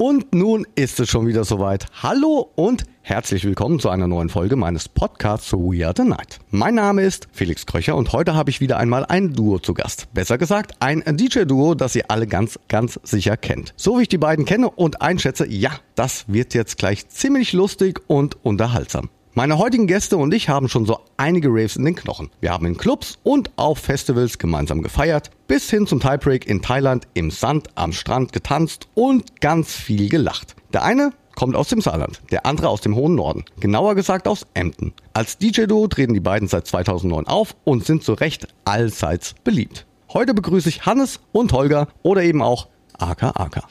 Und nun ist es schon wieder soweit. Hallo und herzlich willkommen zu einer neuen Folge meines Podcasts We Are the Night. Mein Name ist Felix Kröcher und heute habe ich wieder einmal ein Duo zu Gast. Besser gesagt, ein DJ-Duo, das ihr alle ganz, ganz sicher kennt. So wie ich die beiden kenne und einschätze, ja, das wird jetzt gleich ziemlich lustig und unterhaltsam. Meine heutigen Gäste und ich haben schon so einige Raves in den Knochen. Wir haben in Clubs und auf Festivals gemeinsam gefeiert, bis hin zum Tiebreak in Thailand im Sand am Strand getanzt und ganz viel gelacht. Der eine kommt aus dem Saarland, der andere aus dem hohen Norden, genauer gesagt aus Emden. Als DJ-Duo treten die beiden seit 2009 auf und sind zu Recht allseits beliebt. Heute begrüße ich Hannes und Holger oder eben auch Aka Aka.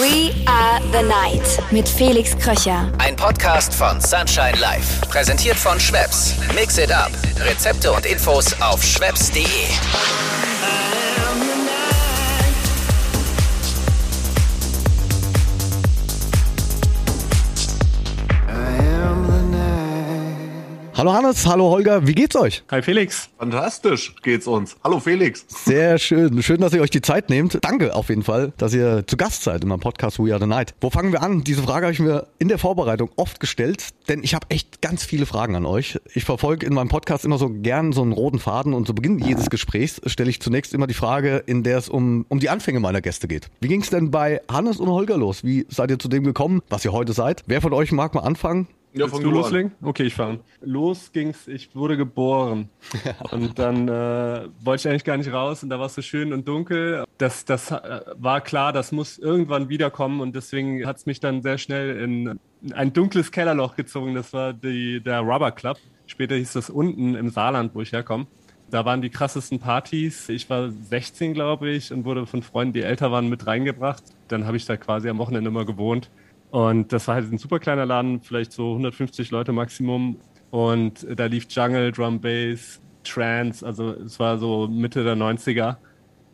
We are the night mit Felix Kröcher. Ein Podcast von Sunshine Life. Präsentiert von Schweppes. Mix it up. Rezepte und Infos auf schweppes.de. Hallo Hannes, hallo Holger, wie geht's euch? Hi Felix. Fantastisch geht's uns. Hallo Felix. Sehr schön. Schön, dass ihr euch die Zeit nehmt. Danke auf jeden Fall, dass ihr zu Gast seid in meinem Podcast We Are the Night. Wo fangen wir an? Diese Frage habe ich mir in der Vorbereitung oft gestellt, denn ich habe echt ganz viele Fragen an euch. Ich verfolge in meinem Podcast immer so gern so einen roten Faden und zu Beginn jedes Gesprächs stelle ich zunächst immer die Frage, in der es um, um die Anfänge meiner Gäste geht. Wie ging's denn bei Hannes und Holger los? Wie seid ihr zu dem gekommen, was ihr heute seid? Wer von euch mag mal anfangen? Ja, Willst du loslegen? Okay, ich fange. Los ging's, ich wurde geboren. und dann äh, wollte ich eigentlich gar nicht raus und da war es so schön und dunkel. Das, das äh, war klar, das muss irgendwann wiederkommen und deswegen hat es mich dann sehr schnell in ein dunkles Kellerloch gezogen. Das war die, der Rubber Club. Später hieß das unten im Saarland, wo ich herkomme. Da waren die krassesten Partys. Ich war 16, glaube ich, und wurde von Freunden, die älter waren, mit reingebracht. Dann habe ich da quasi am Wochenende immer gewohnt. Und das war halt ein super kleiner Laden, vielleicht so 150 Leute Maximum. Und da lief Jungle, Drum Bass, Trance, also es war so Mitte der 90er.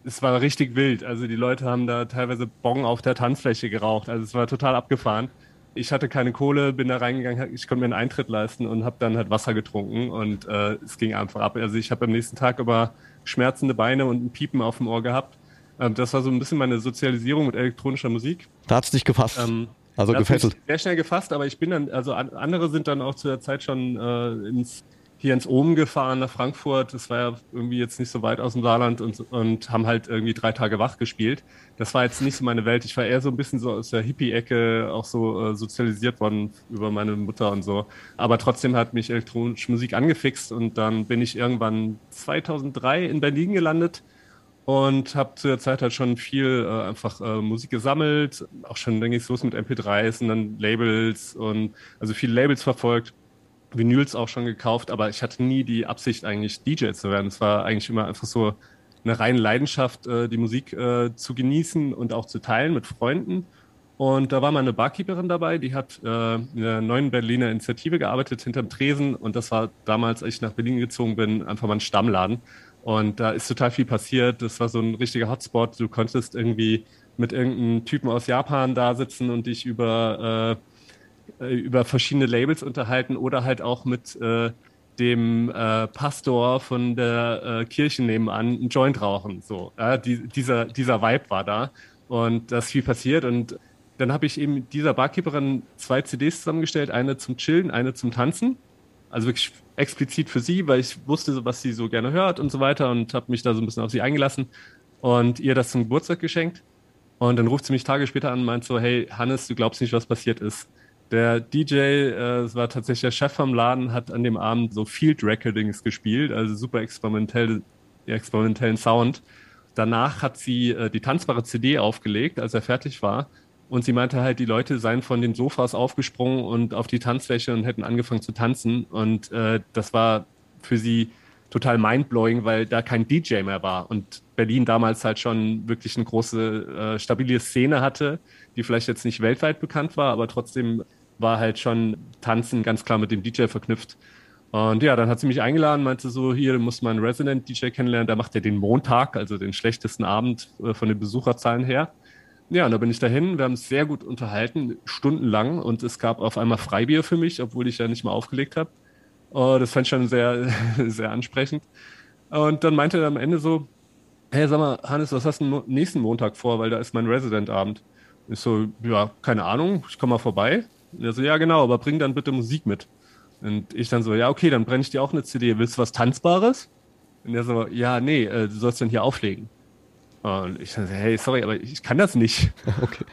Es war richtig wild. Also die Leute haben da teilweise Bong auf der Tanzfläche geraucht. Also es war total abgefahren. Ich hatte keine Kohle, bin da reingegangen, ich konnte mir einen Eintritt leisten und habe dann halt Wasser getrunken und äh, es ging einfach ab. Also ich habe am nächsten Tag über schmerzende Beine und ein Piepen auf dem Ohr gehabt. Ähm, das war so ein bisschen meine Sozialisierung mit elektronischer Musik. Da hat's dich gefasst. Ähm, also das gefesselt. Sehr schnell gefasst, aber ich bin dann, also andere sind dann auch zu der Zeit schon äh, ins, hier ins Ohm gefahren nach Frankfurt. Das war ja irgendwie jetzt nicht so weit aus dem Saarland und, und haben halt irgendwie drei Tage wach gespielt. Das war jetzt nicht so meine Welt. Ich war eher so ein bisschen so aus der Hippie-Ecke auch so äh, sozialisiert worden über meine Mutter und so. Aber trotzdem hat mich elektronische Musik angefixt und dann bin ich irgendwann 2003 in Berlin gelandet und habe zu der Zeit halt schon viel äh, einfach äh, Musik gesammelt, auch schon, ging es los mit MP3s und dann Labels und also viele Labels verfolgt, Vinyls auch schon gekauft, aber ich hatte nie die Absicht eigentlich DJ zu werden. Es war eigentlich immer einfach so eine reine Leidenschaft, äh, die Musik äh, zu genießen und auch zu teilen mit Freunden. Und da war mal eine Barkeeperin dabei, die hat äh, in der neuen Berliner Initiative gearbeitet hinterm Tresen und das war damals, als ich nach Berlin gezogen bin, einfach mal ein Stammladen. Und da ist total viel passiert. Das war so ein richtiger Hotspot. Du konntest irgendwie mit irgendeinem Typen aus Japan da sitzen und dich über, äh, über verschiedene Labels unterhalten oder halt auch mit äh, dem äh, Pastor von der äh, Kirche nebenan einen Joint rauchen. So, ja, die, dieser, dieser Vibe war da und da ist viel passiert und dann habe ich eben dieser Barkeeperin zwei CDs zusammengestellt, eine zum Chillen, eine zum Tanzen. Also wirklich explizit für sie, weil ich wusste, was sie so gerne hört und so weiter und habe mich da so ein bisschen auf sie eingelassen und ihr das zum Geburtstag geschenkt. Und dann ruft sie mich Tage später an und meint so, hey Hannes, du glaubst nicht, was passiert ist. Der DJ, äh, es war tatsächlich der Chef vom Laden, hat an dem Abend so Field Recordings gespielt, also super experimentell, experimentellen Sound. Danach hat sie äh, die tanzbare CD aufgelegt, als er fertig war und sie meinte halt, die Leute seien von den Sofas aufgesprungen und auf die Tanzfläche und hätten angefangen zu tanzen. Und äh, das war für sie total mindblowing, weil da kein DJ mehr war. Und Berlin damals halt schon wirklich eine große, äh, stabile Szene hatte, die vielleicht jetzt nicht weltweit bekannt war, aber trotzdem war halt schon Tanzen ganz klar mit dem DJ verknüpft. Und ja, dann hat sie mich eingeladen, meinte so, hier, du musst mal einen Resident-DJ kennenlernen, der macht ja den Montag, also den schlechtesten Abend äh, von den Besucherzahlen her. Ja, und da bin ich dahin. Wir haben es sehr gut unterhalten, stundenlang. Und es gab auf einmal Freibier für mich, obwohl ich ja nicht mal aufgelegt habe. Oh, das fand ich schon sehr, sehr ansprechend. Und dann meinte er am Ende so, hey, sag mal, Hannes, was hast du nächsten Montag vor? Weil da ist mein Resident-Abend. Ich so, ja, keine Ahnung, ich komme mal vorbei. Und er so, ja, genau, aber bring dann bitte Musik mit. Und ich dann so, ja, okay, dann brenne ich dir auch eine CD. Willst du was Tanzbares? Und er so, ja, nee, äh, du sollst dann hier auflegen. Und ich so, hey, sorry, aber ich kann das nicht. Okay.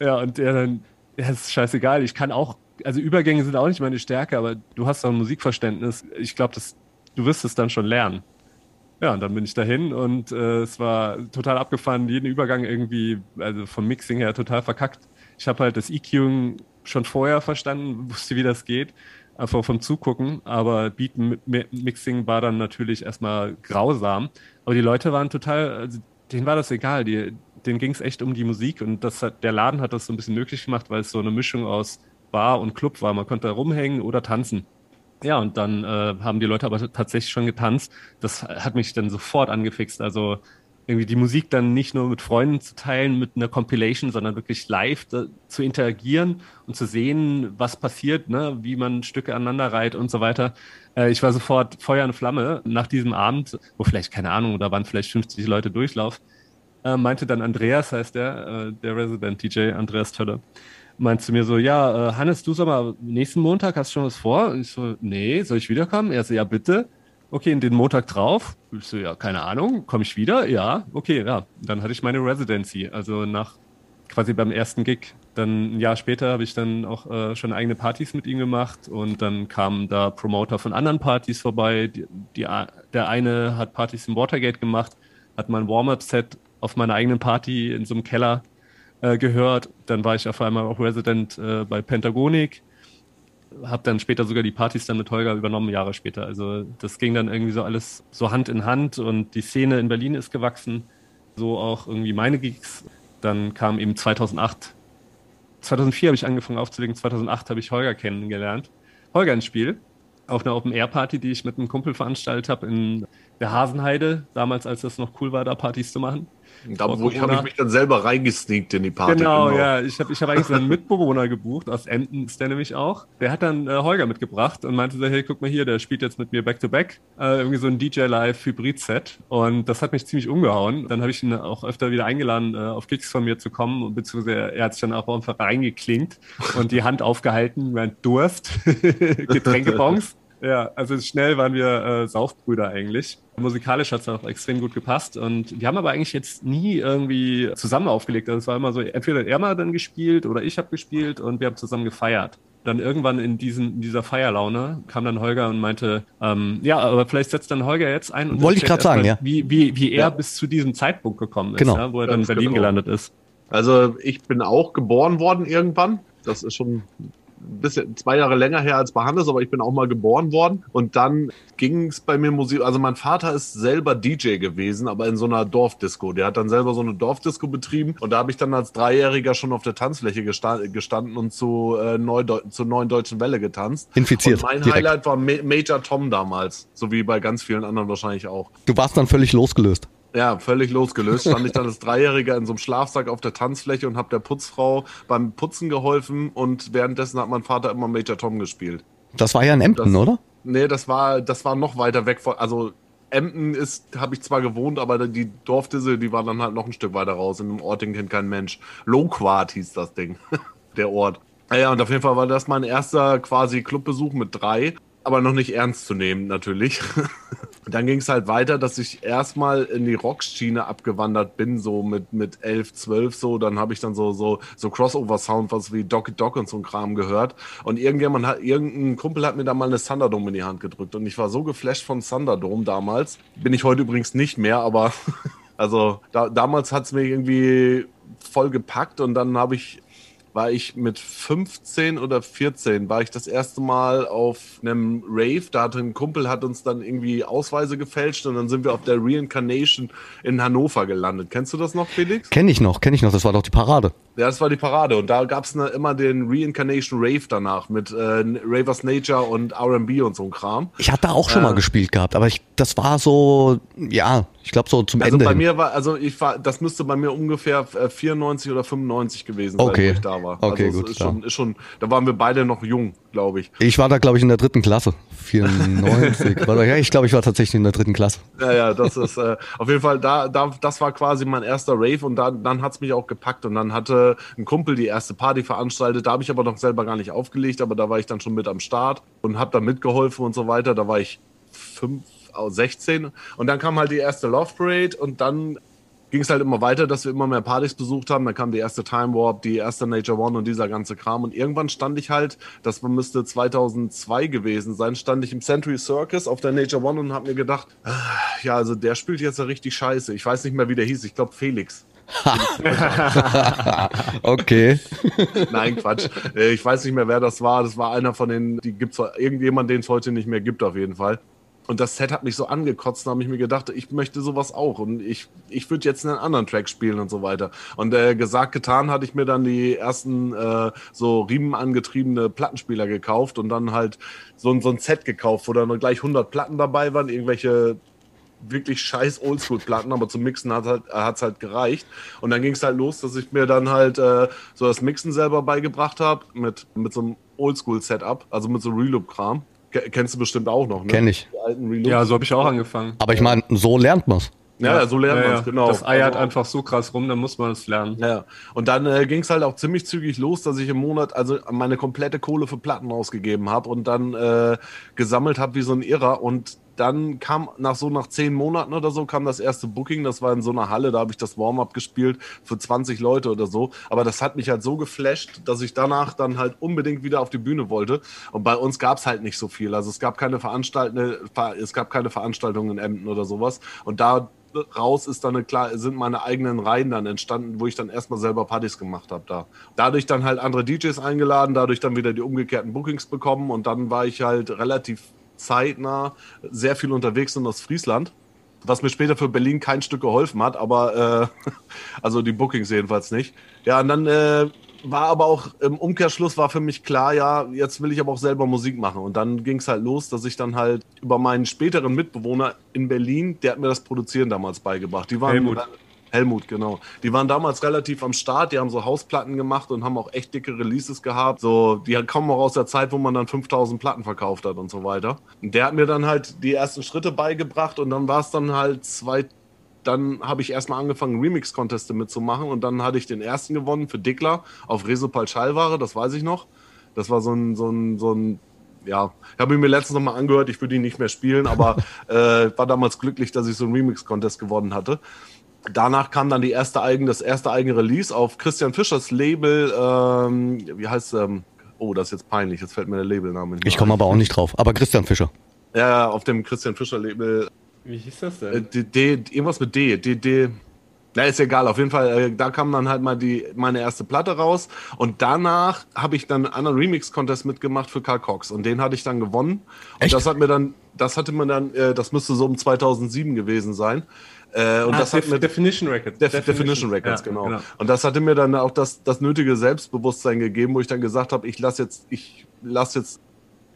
Ja, und er dann, ja, ist scheißegal, ich kann auch, also Übergänge sind auch nicht meine Stärke, aber du hast doch ein Musikverständnis. Ich glaube, du wirst es dann schon lernen. Ja, und dann bin ich dahin und äh, es war total abgefahren, jeden Übergang irgendwie, also vom Mixing her total verkackt. Ich habe halt das EQing schon vorher verstanden, wusste, wie das geht, einfach vom Zugucken, aber Beat Mixing war dann natürlich erstmal grausam. Aber die Leute waren total, also denen war das egal, die, denen ging es echt um die Musik und das hat, der Laden hat das so ein bisschen möglich gemacht, weil es so eine Mischung aus Bar und Club war. Man konnte da rumhängen oder tanzen. Ja, und dann äh, haben die Leute aber tatsächlich schon getanzt. Das hat mich dann sofort angefixt. Also irgendwie die Musik dann nicht nur mit Freunden zu teilen, mit einer Compilation, sondern wirklich live da, zu interagieren und zu sehen, was passiert, ne? wie man Stücke aneinander reiht und so weiter. Äh, ich war sofort Feuer und Flamme nach diesem Abend, wo vielleicht, keine Ahnung, da waren vielleicht 50 Leute Durchlauf, äh, meinte dann Andreas, heißt der, äh, der Resident DJ, Andreas Tölle, meinte zu mir so, ja, äh, Hannes, du sag mal, nächsten Montag hast du schon was vor? Und ich so, nee, soll ich wiederkommen? Er so, ja, bitte. Okay, in den Montag drauf. Ich so, ja, keine Ahnung, komme ich wieder? Ja, okay, ja. Dann hatte ich meine Residency, also nach quasi beim ersten Gig. Dann ein Jahr später habe ich dann auch äh, schon eigene Partys mit ihm gemacht und dann kamen da Promoter von anderen Partys vorbei. Die, die, der eine hat Partys im Watergate gemacht, hat mein Warm-Up-Set auf meiner eigenen Party in so einem Keller äh, gehört. Dann war ich auf einmal auch Resident äh, bei Pentagonik. Habe dann später sogar die Partys dann mit Holger übernommen, Jahre später. Also das ging dann irgendwie so alles so Hand in Hand und die Szene in Berlin ist gewachsen. So auch irgendwie meine Gigs. Dann kam eben 2008. 2004 habe ich angefangen aufzulegen, 2008 habe ich Holger kennengelernt. Holger ins Spiel auf einer Open-Air-Party, die ich mit einem Kumpel veranstaltet habe in der Hasenheide, damals als das noch cool war, da Partys zu machen. Da wo ich, habe ich mich dann selber reingesneakt in die Party. Genau, genau. ja. Ich habe ich hab eigentlich so einen Mitbewohner gebucht, aus Emden ist der nämlich auch. Der hat dann äh, Holger mitgebracht und meinte so, hey, guck mal hier, der spielt jetzt mit mir Back-to-Back. Äh, irgendwie so ein DJ-Live-Hybrid-Set. Und das hat mich ziemlich umgehauen. Dann habe ich ihn auch öfter wieder eingeladen, äh, auf Gigs von mir zu kommen. Beziehungsweise er hat sich dann auch einfach reingeklinkt und die Hand aufgehalten, während Durst, Getränkebons. Ja, also schnell waren wir äh, Saufbrüder eigentlich. Musikalisch hat es auch extrem gut gepasst und wir haben aber eigentlich jetzt nie irgendwie zusammen aufgelegt. Also es war immer so, entweder er mal dann gespielt oder ich habe gespielt und wir haben zusammen gefeiert. Dann irgendwann in, diesen, in dieser Feierlaune kam dann Holger und meinte, ähm, ja, aber vielleicht setzt dann Holger jetzt ein. Und Wollte ich gerade sagen, ja. Wie, wie, wie er ja. bis zu diesem Zeitpunkt gekommen ist, genau. ja, wo er dann in Berlin genau. gelandet ist. Also ich bin auch geboren worden irgendwann. Das ist schon bisschen zwei Jahre länger her als bei Hannes, aber ich bin auch mal geboren worden. Und dann ging es bei mir Musik. Also mein Vater ist selber DJ gewesen, aber in so einer Dorfdisco. Der hat dann selber so eine Dorfdisco betrieben und da habe ich dann als Dreijähriger schon auf der Tanzfläche gestanden und zu, äh, Neudeu zur neuen deutschen Welle getanzt. Infiziert. Und mein direkt. Highlight war Major Tom damals, so wie bei ganz vielen anderen wahrscheinlich auch. Du warst dann völlig losgelöst. Ja, völlig losgelöst. Stand ich dann als Dreijähriger in so einem Schlafsack auf der Tanzfläche und habe der Putzfrau beim Putzen geholfen und währenddessen hat mein Vater immer Major Tom gespielt. Das war ja in Emden, das, oder? Nee, das war, das war noch weiter weg von, also Emden ist, habe ich zwar gewohnt, aber die Dorfdisse, die war dann halt noch ein Stück weiter raus. In einem Ort, den kennt kein Mensch. Loquat hieß das Ding, der Ort. Ja, und auf jeden Fall war das mein erster quasi Clubbesuch mit drei aber noch nicht ernst zu nehmen, natürlich. Dann ging es halt weiter, dass ich erstmal in die Rockschiene abgewandert bin, so mit, mit 11, 12 so. Dann habe ich dann so, so, so Crossover-Sound, was wie Doc Doc und so ein Kram gehört. Und irgendjemand hat, irgendein Kumpel hat mir da mal eine Thunderdome in die Hand gedrückt. Und ich war so geflasht von Thunderdome damals. Bin ich heute übrigens nicht mehr, aber also da, damals hat es mir irgendwie voll gepackt und dann habe ich war ich mit 15 oder 14, war ich das erste Mal auf einem Rave. Da hat ein Kumpel hat uns dann irgendwie Ausweise gefälscht und dann sind wir auf der Reincarnation in Hannover gelandet. Kennst du das noch, Felix? Kenn ich noch, kenn ich noch. Das war doch die Parade. Ja, das war die Parade und da gab es ne, immer den Reincarnation Rave danach mit äh, Ravers Nature und R&B und so ein Kram. Ich hatte auch schon äh, mal gespielt gehabt, aber ich, das war so, ja, ich glaube so zum also Ende. Also bei mir war, also ich war, das müsste bei mir ungefähr 94 äh, oder 95 gewesen sein, okay. wo ich da war. Okay, also gut, Ist schon, ist schon, da waren wir beide noch jung, glaube ich. Ich war da, glaube ich, in der dritten Klasse. 94. Warte, ja, ich glaube, ich war tatsächlich in der dritten Klasse. Ja, ja, das ist äh, auf jeden Fall, da, da, das war quasi mein erster Rave und dann, dann hat's mich auch gepackt und dann hatte ein Kumpel die erste Party veranstaltet. Da habe ich aber noch selber gar nicht aufgelegt, aber da war ich dann schon mit am Start und habe da mitgeholfen und so weiter. Da war ich fünf, oh, 16 und dann kam halt die erste Love Parade und dann ging es halt immer weiter, dass wir immer mehr Partys besucht haben. Dann kam die erste Time Warp, die erste Nature One und dieser ganze Kram. Und irgendwann stand ich halt, das müsste 2002 gewesen sein, stand ich im Century Circus auf der Nature One und habe mir gedacht, ah, ja, also der spielt jetzt ja richtig scheiße. Ich weiß nicht mehr, wie der hieß. Ich glaube Felix. Okay. Nein, Quatsch. Äh, Ich weiß nicht mehr, wer das war. Das war einer von den, die gibt's irgendjemand, den es heute nicht mehr gibt, auf jeden Fall. Und das Set hat mich so angekotzt, da habe ich mir gedacht, ich möchte sowas auch. Und ich, ich würde jetzt einen anderen Track spielen und so weiter. Und äh, gesagt, getan, hatte ich mir dann die ersten äh, so riemenangetriebene Plattenspieler gekauft und dann halt so, ein- so ein Set gekauft, wo dann gleich 100 Platten dabei waren, irgendwelche wirklich scheiß Oldschool-Platten, aber zum Mixen hat halt, halt gereicht. Und dann ging es halt los, dass ich mir dann halt äh, so das Mixen selber beigebracht habe mit, mit so einem Oldschool-Setup, also mit so Reloop-Kram. Ke- Kennst du bestimmt auch noch, ne? Kenn ich. Die alten Reloops. Ja, so habe ich auch angefangen. Aber ich meine, so lernt man's. ja, ja, so lernt Ja, man ja. es, genau. Das eiert Also- einfach so krass rum, dann muss man es lernen. Ja, und dann äh, ging es halt auch ziemlich zügig los, dass ich im Monat also meine komplette Kohle für Platten ausgegeben habe und dann äh, gesammelt habe wie so ein Irrer. Und dann kam nach so nach zehn Monaten oder so kam das erste Booking. Das war in so einer Halle, da habe ich das Warm-up gespielt für 20 Leute oder so. Aber das hat mich halt so geflasht, dass ich danach dann halt unbedingt wieder auf die Bühne wollte. Und bei uns gab es halt nicht so viel. Also es gab keine Veranstaltungen, es gab keine Veranstaltungen in Emden oder sowas. Und da raus ist dann eine klar sind meine eigenen Reihen dann entstanden, wo ich dann erstmal selber Partys gemacht habe da. Dadurch dann halt andere DJs eingeladen, dadurch dann wieder die umgekehrten Bookings bekommen und dann war ich halt relativ zeitnah sehr viel unterwegs in Ostfriesland, was mir später für Berlin kein Stück geholfen hat, aber äh, also die Bookings jedenfalls nicht. Ja, und dann äh, war aber auch im Umkehrschluss war für mich klar, ja, jetzt will ich aber auch selber Musik machen. Und dann ging es halt los, dass ich dann halt über meinen späteren Mitbewohner in Berlin, der hat mir das Produzieren damals beigebracht. Die waren Helmut. Helmut, genau. Die waren damals relativ am Start, die haben so Hausplatten gemacht und haben auch echt dicke Releases gehabt. So, die kommen auch aus der Zeit, wo man dann 5000 Platten verkauft hat und so weiter. Und der hat mir dann halt die ersten Schritte beigebracht und dann war es dann halt zwei, dann habe ich erstmal angefangen, Remix-Conteste mitzumachen und dann hatte ich den ersten gewonnen für Dickler auf Resopal Schallware, das weiß ich noch. Das war so ein, so ein, so ein ja, ich habe ihn mir letztens nochmal angehört, ich würde ihn nicht mehr spielen, aber äh, war damals glücklich, dass ich so einen Remix-Contest gewonnen hatte. Danach kam dann die erste eigene, das erste eigene Release auf Christian Fischers Label, ähm, wie heißt ähm, oh, das ist jetzt peinlich, jetzt fällt mir der Labelname nicht Ich komme aber auch nicht drauf. Aber Christian Fischer. Ja, auf dem Christian Fischer Label, Wie hieß das äh, denn? D, D, irgendwas mit D, D, D, na, ist egal, auf jeden Fall, äh, da kam dann halt mal die, meine erste Platte raus und danach habe ich dann einen anderen Remix-Contest mitgemacht für Karl Cox und den hatte ich dann gewonnen. Echt? Und das hat mir dann, das hatte mir dann, äh, das müsste so um 2007 gewesen sein. Äh, und Ah, das hat Def- mir Definition Records. Def Definition, Records, Ja, genau. Und das hatte mir dann auch das, das nötige Selbstbewusstsein gegeben, wo ich dann gesagt habe, ich lasse jetzt, ich lasse jetzt,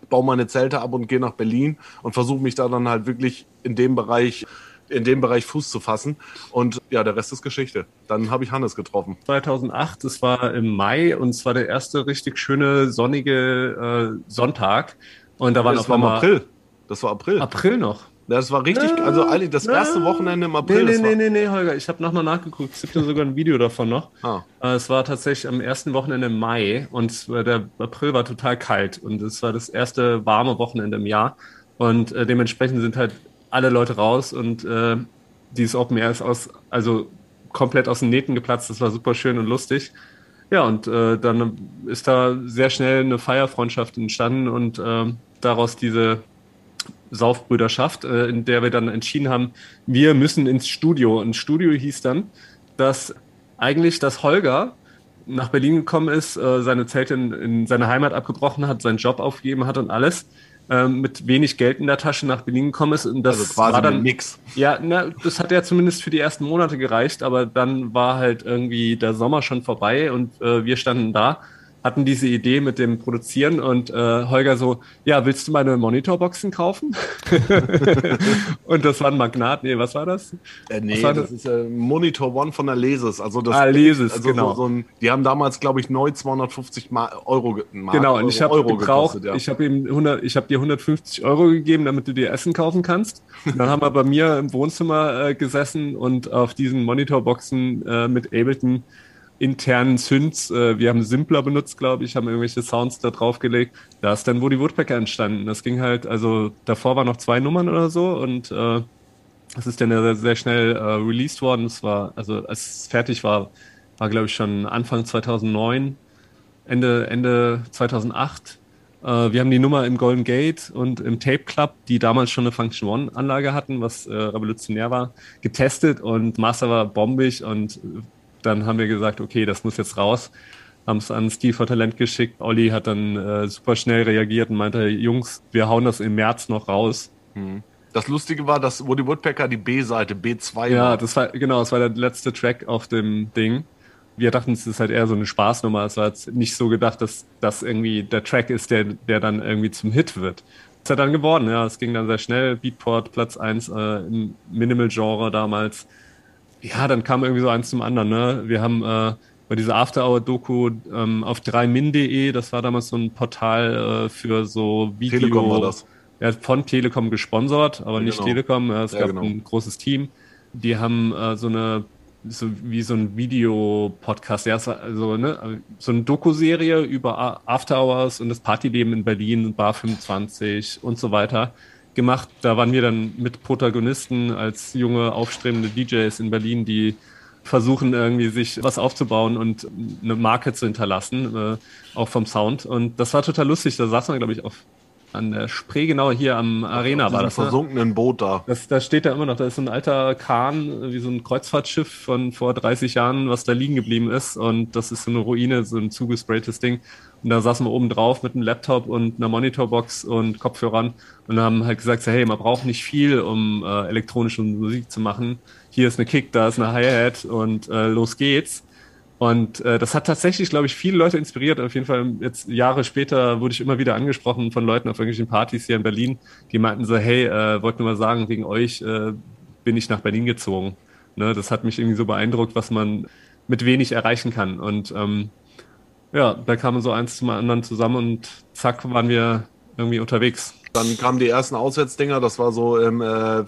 baue meine Zelte ab und gehe nach Berlin und versuche mich da dann halt wirklich in dem Bereich, in dem Bereich Fuß zu fassen. Und ja, der Rest ist Geschichte. Dann habe ich Hannes getroffen. 2008, das war im Mai und es war der erste richtig schöne sonnige äh, Sonntag. Und da waren das auf war im April. Das war April. April noch. Das war richtig, also eigentlich das erste Wochenende im April. Nee, nee, war, nee, nee, Holger, ich habe nochmal nachgeguckt. Es gibt ja sogar ein Video davon noch. Ah. Äh, Es war tatsächlich am ersten Wochenende im Mai und der April war total kalt und es war das erste warme Wochenende im Jahr. Und äh, dementsprechend sind halt alle Leute raus und äh, dieses Open Air ist aus, also komplett aus den Nähten geplatzt. Das war super schön und lustig. Ja, und äh, dann ist da sehr schnell eine Feierfreundschaft entstanden und ähm, daraus diese Saufbrüderschaft, äh, in der wir dann entschieden haben, wir müssen ins Studio. Und Studio hieß dann, dass eigentlich das Holger nach Berlin gekommen ist, äh, seine Zelte in, in seine Heimat abgebrochen hat, seinen Job aufgegeben hat und alles, ähm, mit wenig Geld in der Tasche nach Berlin gekommen ist. Und das Also quasi war dann ein Mix. ja, na, das hat ja zumindest für die ersten Monate gereicht, aber dann war halt irgendwie der Sommer schon vorbei und äh, wir standen da hatten diese Idee mit dem Produzieren und äh, Holger so, ja, willst du meine Monitorboxen kaufen? und das war ein Magnat, nee, was war das? Äh, nee, war das, das? ist äh, Monitor One von der Leses. Also das Ah, Leses, also genau. So, so ein, die haben damals, glaube ich, neu 250 Ma Euro, ge- Mark, Genau, Euro, und ich habe gebraucht, gekostet, ja. ich habe ihm 100, ich habe dir 150 Euro gegeben, damit du dir Essen kaufen kannst. Und dann haben wir bei mir im Wohnzimmer äh, gesessen und auf diesen Monitorboxen äh, mit Ableton internen Synths, äh, wir haben Simpler benutzt, glaube ich, haben irgendwelche Sounds da draufgelegt. Da ist dann Woody Woodpecker entstanden. Das ging halt, also davor waren noch zwei Nummern oder so und äh, ist dann sehr, sehr schnell äh, released worden. Es war, also als es fertig war, war glaube ich schon Anfang 2009, Ende, Ende 2008. Äh, wir haben die Nummer im Golden Gate und im Tape Club, die damals schon eine Function One Anlage hatten, was äh, revolutionär war, getestet und Master war bombig und dann haben wir gesagt, okay, das muss jetzt raus. Haben es an Steve for Talent geschickt. Olli hat dann äh, super schnell reagiert und meinte, Jungs, wir hauen das im März noch raus. Das Lustige war, dass Woody Woodpecker die B-Seite, B2 Ja, war. das war, genau, das war der letzte Track auf dem Ding. Wir dachten, es ist halt eher so eine Spaßnummer. Es war jetzt nicht so gedacht, dass das irgendwie der Track ist, der, der dann irgendwie zum Hit wird. Ist er dann geworden, ja. Es ging dann sehr schnell. Beatport Platz 1 äh, im Minimal-Genre damals. Ja, dann kam irgendwie so eins zum anderen, ne? Wir haben äh, bei dieser After-Hour-Doku ähm, auf 3min.de, das war damals so ein Portal äh, für so Video. Telekom war das. Ja, von Telekom gesponsert, aber nicht genau. Telekom. Ja, Es Ja, gab genau. ein großes Team. Die haben äh, so eine, so wie so ein Videopodcast, ja, also, ne, so eine Doku-Serie über After Hours und das Partyleben in Berlin, Bar 25 und so weiter gemacht. Da waren wir dann mit Protagonisten als junge, aufstrebende DJs in Berlin, die versuchen irgendwie sich was aufzubauen und eine Marke zu hinterlassen, äh, auch vom Sound. Und das war total lustig. Da saß man, glaube ich, auf an der Spree, genau hier am Arena Auf war das. Ne? versunkenen Boot da. Das, das steht da immer noch. Da ist so ein alter Kahn, wie so ein Kreuzfahrtschiff von vor 30 Jahren, was da liegen geblieben ist. Und das ist so eine Ruine, so ein zugespraytes Ding. Und da saßen wir oben drauf mit einem Laptop und einer Monitorbox und Kopfhörern und haben halt gesagt, so, hey, man braucht nicht viel, um äh, elektronische Musik zu machen. Hier ist eine Kick, da ist eine Hi-Hat und äh, los geht's. Und äh, das hat tatsächlich, glaube ich, viele Leute inspiriert. Auf jeden Fall jetzt Jahre später wurde ich immer wieder angesprochen von Leuten auf irgendwelchen Partys hier in Berlin, die meinten so, hey, äh, wollte nur mal sagen, wegen euch äh, bin ich nach Berlin gezogen. Ne, das hat mich irgendwie so beeindruckt, was man mit wenig erreichen kann. Und ähm, ja, da kamen so eins zum anderen zusammen und zack, waren wir irgendwie unterwegs. Dann kamen die ersten Auswärtsdinger, das war so im, äh,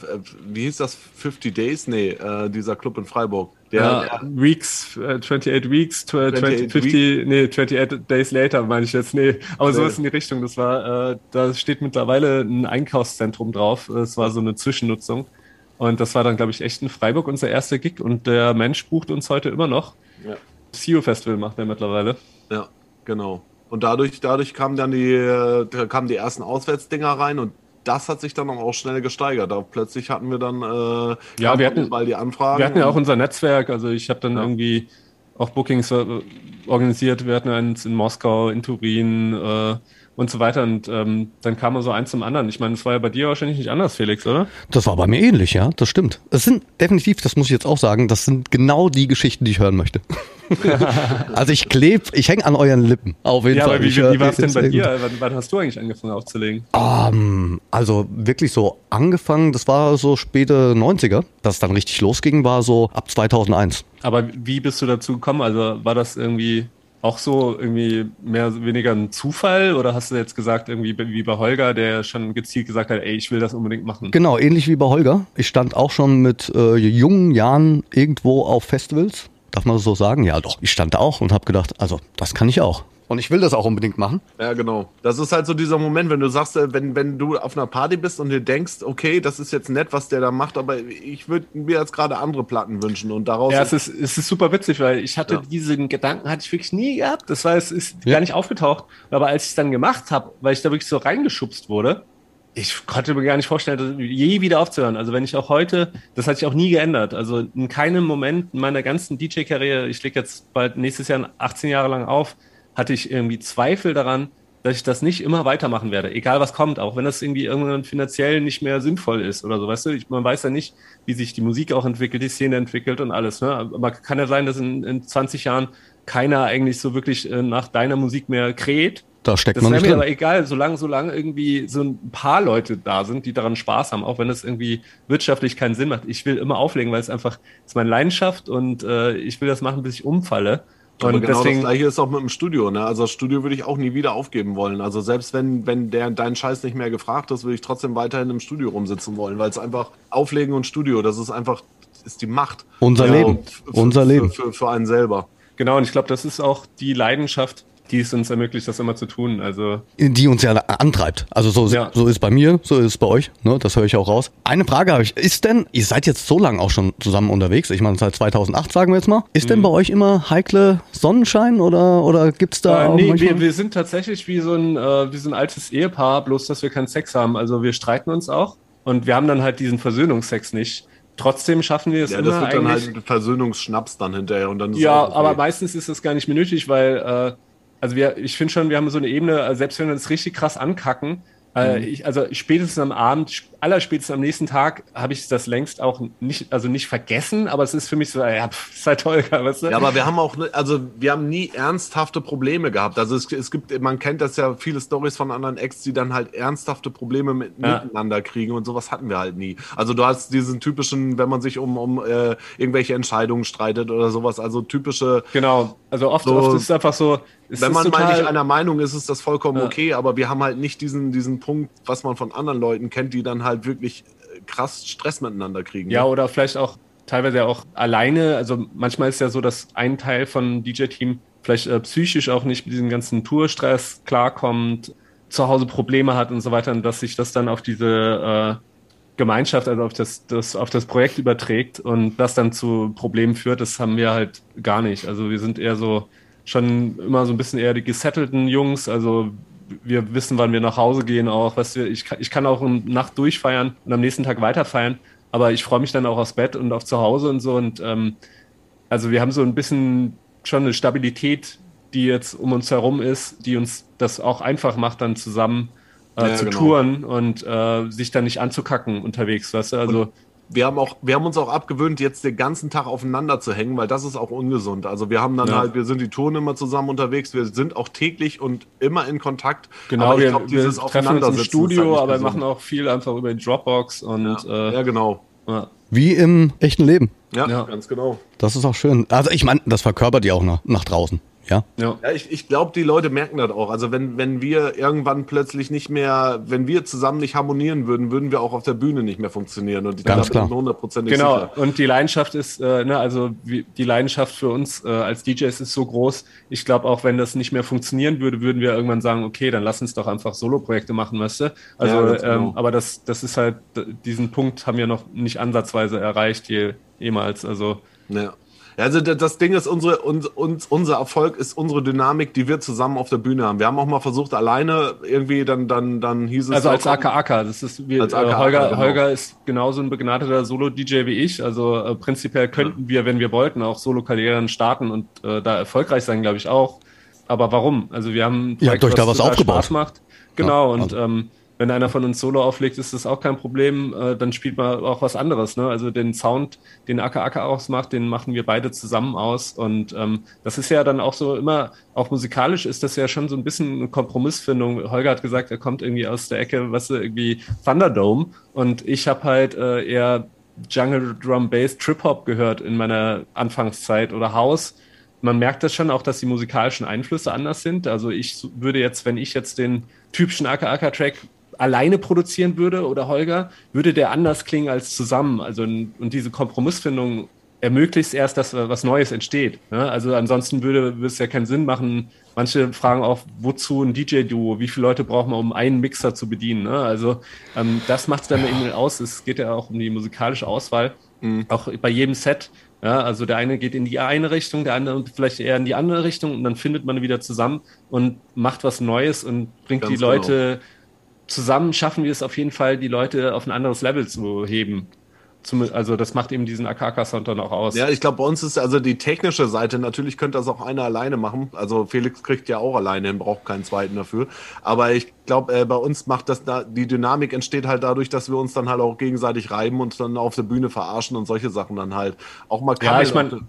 wie hieß das, 50 Days? Nee, äh, dieser Club in Freiburg. Der, ja, Weeks, äh, 28 Weeks, tw- 20, 28 50, nee, 28 Days later meine ich jetzt, nee, aber so Nee. ist in die Richtung. Das war, äh, da steht mittlerweile ein Einkaufszentrum drauf. Es war so eine Zwischennutzung. Und das war dann, glaube ich, echt in Freiburg unser erster Gig und der Mensch bucht uns heute immer noch. Ja. CEO Festival macht er mittlerweile. Ja, genau. Und dadurch, dadurch kamen dann die, äh, da kamen die ersten Auswärtsdinger rein und das hat sich dann auch schnell gesteigert. Da plötzlich hatten wir dann äh, Ja, wir hatten- mal die Anfragen. Wir hatten ja auch unser Netzwerk, also ich habe dann Ja. irgendwie auch Bookings äh, organisiert. Wir hatten eins in Moskau, in Turin äh, und so weiter. Und ähm, dann kam so eins zum anderen. Ich meine, es war ja bei dir wahrscheinlich nicht anders, Felix, oder? Das war bei mir ähnlich, ja, das stimmt. Es sind definitiv, das muss ich jetzt auch sagen, das sind genau die Geschichten, die ich hören möchte. also ich kleb, ich hänge an euren Lippen, auf jeden Ja, Fall. aber wie, Ich wie, wie war es denn bei dir? Wann, wann hast du eigentlich angefangen aufzulegen? Ähm, also wirklich so angefangen, das war so späte 90er, dass es dann richtig losging, war so ab 2001. Aber wie bist du dazu gekommen? Also war das irgendwie auch so irgendwie mehr oder weniger ein Zufall oder hast du jetzt gesagt, irgendwie wie bei Holger, der schon gezielt gesagt hat, ey, ich will das unbedingt machen? Genau, ähnlich wie bei Holger. Ich stand auch schon mit äh, jungen Jahren irgendwo auf Festivals. Darf man das so sagen? Ja, doch. Ich stand da auch und habe gedacht, also das kann ich auch. Und ich will das auch unbedingt machen. Ja, genau. Das ist halt so dieser Moment, wenn du sagst, äh, wenn, wenn du auf einer Party bist und dir denkst, okay, das ist jetzt nett, was der da macht, aber ich würde mir jetzt gerade andere Platten wünschen und daraus. Ja, es ist, es ist super witzig, weil ich hatte Ja. diesen Gedanken, hatte ich wirklich nie gehabt. Das war, es ist Ja. gar nicht aufgetaucht. Aber als ich es dann gemacht habe, weil ich da wirklich so reingeschubst wurde, ich konnte mir gar nicht vorstellen, je wieder aufzuhören. Also wenn ich auch heute, das hat sich auch nie geändert. Also in keinem Moment in meiner ganzen DJ-Karriere, ich lege jetzt bald nächstes Jahr 18 Jahre lang auf, hatte ich irgendwie Zweifel daran, dass ich das nicht immer weitermachen werde, egal was kommt, auch wenn das irgendwie irgendwann finanziell nicht mehr sinnvoll ist oder so, weißt du, ich, man weiß ja nicht, wie sich die Musik auch entwickelt, die Szene entwickelt und alles, ne? aber kann ja sein, dass in, in 20 Jahren keiner eigentlich so wirklich äh, nach deiner Musik mehr kräht. Da steckt Das man nicht mir drin. aber egal, solange, solange irgendwie so ein paar Leute da sind, die daran Spaß haben, auch wenn es irgendwie wirtschaftlich keinen Sinn macht. Ich will immer auflegen, weil es einfach ist meine Leidenschaft und äh, ich will das machen, bis ich umfalle. Aber Und genau das deswegen, gleiche ist auch mit dem Studio. Ne? Also das Studio würde ich auch nie wieder aufgeben wollen. Also selbst wenn, wenn der, dein Scheiß nicht mehr gefragt ist, würde ich trotzdem weiterhin im Studio rumsitzen wollen, weil es einfach Auflegen und Studio, das ist einfach, ist die Macht. Unser Leben. f- Unser Leben. Für, für, für einen selber. genau, und ich glaube, das ist auch die Leidenschaft, die es uns ermöglicht, das immer zu tun. Also die uns ja antreibt. Also so, Ja. so ist bei mir, so ist es bei euch, ne? das höre ich auch raus. Eine Frage habe ich, ist denn, ihr seid jetzt so lange auch schon zusammen unterwegs, ich meine seit 2008 sagen wir jetzt mal, ist Mhm. denn bei euch immer heikle Sonnenschein oder, oder gibt's da Äh, auch nee, wir, wir sind tatsächlich wie so, ein, äh, wie so ein altes Ehepaar, bloß dass wir keinen Sex haben. Also wir streiten uns auch und wir haben dann halt diesen Versöhnungsex nicht. Trotzdem schaffen wir es Ja, immer das wird dann halt ein Versöhnungsschnaps dann hinterher und dann ist ja, aber meistens ist das gar nicht mehr nötig, weil äh, also wir, ich finde schon, wir haben so eine Ebene, äh, selbst wenn wir uns richtig krass ankacken, äh, Mhm. ich, also spätestens am Abend, sp- allerspätestens am nächsten Tag habe ich das längst auch nicht, also nicht vergessen, aber es ist für mich so, ja, pff, ist halt Holger, weißt du? Ja, aber wir haben auch, ne- also wir haben nie ernsthafte Probleme gehabt. Also es, es gibt, man kennt das ja viele Stories von anderen Ex, die dann halt ernsthafte Probleme mit, Ja. miteinander kriegen und sowas hatten wir halt nie. Also du hast diesen typischen, wenn man sich um, um äh, irgendwelche Entscheidungen streitet oder sowas, also typische, Genau, also oft, So, oft ist es einfach so, es wenn ist man mal nicht einer Meinung ist, ist das vollkommen Ja. okay, aber wir haben halt nicht diesen, diesen Punkt, was man von anderen Leuten kennt, die dann halt wirklich äh, krass Stress miteinander kriegen. Ja, ne? oder vielleicht auch teilweise ja auch alleine. Also manchmal ist ja so, dass ein Teil von DJ-Team vielleicht äh, psychisch auch nicht mit diesem ganzen Tourstress klarkommt, zu Hause Probleme hat und so weiter, und dass sich das dann auf diese äh, Gemeinschaft, also auf das, das, auf das Projekt überträgt und das dann zu Problemen führt, das haben wir halt gar nicht. Also wir sind eher so schon immer so ein bisschen eher die gesettelten Jungs, also wir wissen, wann wir nach Hause gehen auch. Weißt du, ich, kann- ich kann auch eine Nacht durchfeiern und am nächsten Tag weiterfeiern, aber ich freue mich dann auch aufs Bett und auf zu Hause und so. Und ähm, also wir haben so ein bisschen schon eine Stabilität, die jetzt um uns herum ist, die uns das auch einfach macht, dann zusammen äh, Ja, zu genau. touren und äh, sich dann nicht anzukacken unterwegs, weißt du? Also wir haben auch, wir haben uns auch abgewöhnt, jetzt den ganzen Tag aufeinander zu hängen, weil das ist auch ungesund. Also wir haben dann Ja. halt, wir sind die Touren immer zusammen unterwegs, wir sind auch täglich und immer in Kontakt. genau, Aber ich wir, glaub, wir dieses treffen uns im Studio, halt nicht aber wir gesund. machen auch viel einfach über die Dropbox und ja, äh, ja, genau. ja. Wie im echten Leben. Ja, Ja. ganz genau. Das ist auch schön. Also ich meine, das verkörpert ihr auch nach, nach draußen. Ja. ja. Ja, ich, ich glaube, die Leute merken das auch. Also wenn, wenn wir irgendwann plötzlich nicht mehr, wenn wir zusammen nicht harmonieren würden, würden wir auch auf der Bühne nicht mehr funktionieren. Und ich Ganz klar. hundertprozentig Genau, sicher. und die Leidenschaft ist, äh, ne, also wie, die Leidenschaft für uns äh, als DJs ist so groß. Ich glaube, auch wenn das nicht mehr funktionieren würde, würden wir irgendwann sagen, okay, dann lass uns doch einfach Solo-Projekte machen, weißt du? Also, Ja, genau. ähm, aber das, das ist halt, diesen Punkt haben wir noch nicht ansatzweise erreicht, je, jemals. Also, Ja. Also da- das Ding ist, unsere, uns, uns, unser Erfolg ist unsere Dynamik, die wir zusammen auf der Bühne haben. Wir haben auch mal versucht, alleine irgendwie, dann, dann, dann hieß es. also als auch- AKAK, das ist, wir, Als äh, AKAK, Holger, genau. Holger ist genauso ein begnadeter Solo-DJ wie ich. Also äh, prinzipiell könnten wir, wenn wir wollten, auch Solo-Karrieren starten und äh, da erfolgreich sein, glaube ich auch. Aber warum? Also wir haben ein Ihr habt euch da was aufgebaut. Spaß macht. Genau, Ja, und also- ähm, wenn einer von uns Solo auflegt, ist das auch kein Problem. Äh, dann spielt man auch was anderes. Ne? Also den Sound, den Aka Aka ausmacht, den machen wir beide zusammen aus. Und ähm, das ist ja dann auch so immer, auch musikalisch ist das ja schon so ein bisschen eine Kompromissfindung. Holger hat gesagt, er kommt irgendwie aus der Ecke, was weißt du, irgendwie Thunderdome. Und ich habe halt äh, eher Jungle Drum Bass Trip Hop gehört in meiner Anfangszeit oder House man merkt das schon auch, dass die musikalischen Einflüsse anders sind. Also ich würde jetzt, wenn ich jetzt den typischen Aka-Aka-Track alleine produzieren würde oder Holger, würde der anders klingen als zusammen. Also und diese Kompromissfindung ermöglicht erst, dass was Neues entsteht. Ne? Also ansonsten würde, würde es ja keinen Sinn machen. Manche fragen auch, wozu ein DJ-Duo? Wie viele Leute braucht man, um einen Mixer zu bedienen? Ne? Also ähm, das macht es dann eben aus. Es geht ja auch um die musikalische Auswahl. Auch bei jedem Set ja, also der eine geht in die eine Richtung, der andere vielleicht eher in die andere Richtung und dann findet man wieder zusammen und macht was Neues und bringt Ganz die Leute zusammen, schaffen wir es auf jeden Fall, die Leute auf ein anderes Level zu heben. Zum, also das macht eben diesen Akaka-Sound dann auch aus. Ja, ich glaube, bei uns ist also die technische Seite, natürlich könnte das auch einer alleine machen. Also Felix kriegt ja auch alleine hin, braucht keinen zweiten dafür. Aber ich glaube, äh, bei uns macht das da, die Dynamik entsteht halt dadurch, dass wir uns dann halt auch gegenseitig reiben und dann auf der Bühne verarschen und solche Sachen dann halt auch mal Ja, ich meine,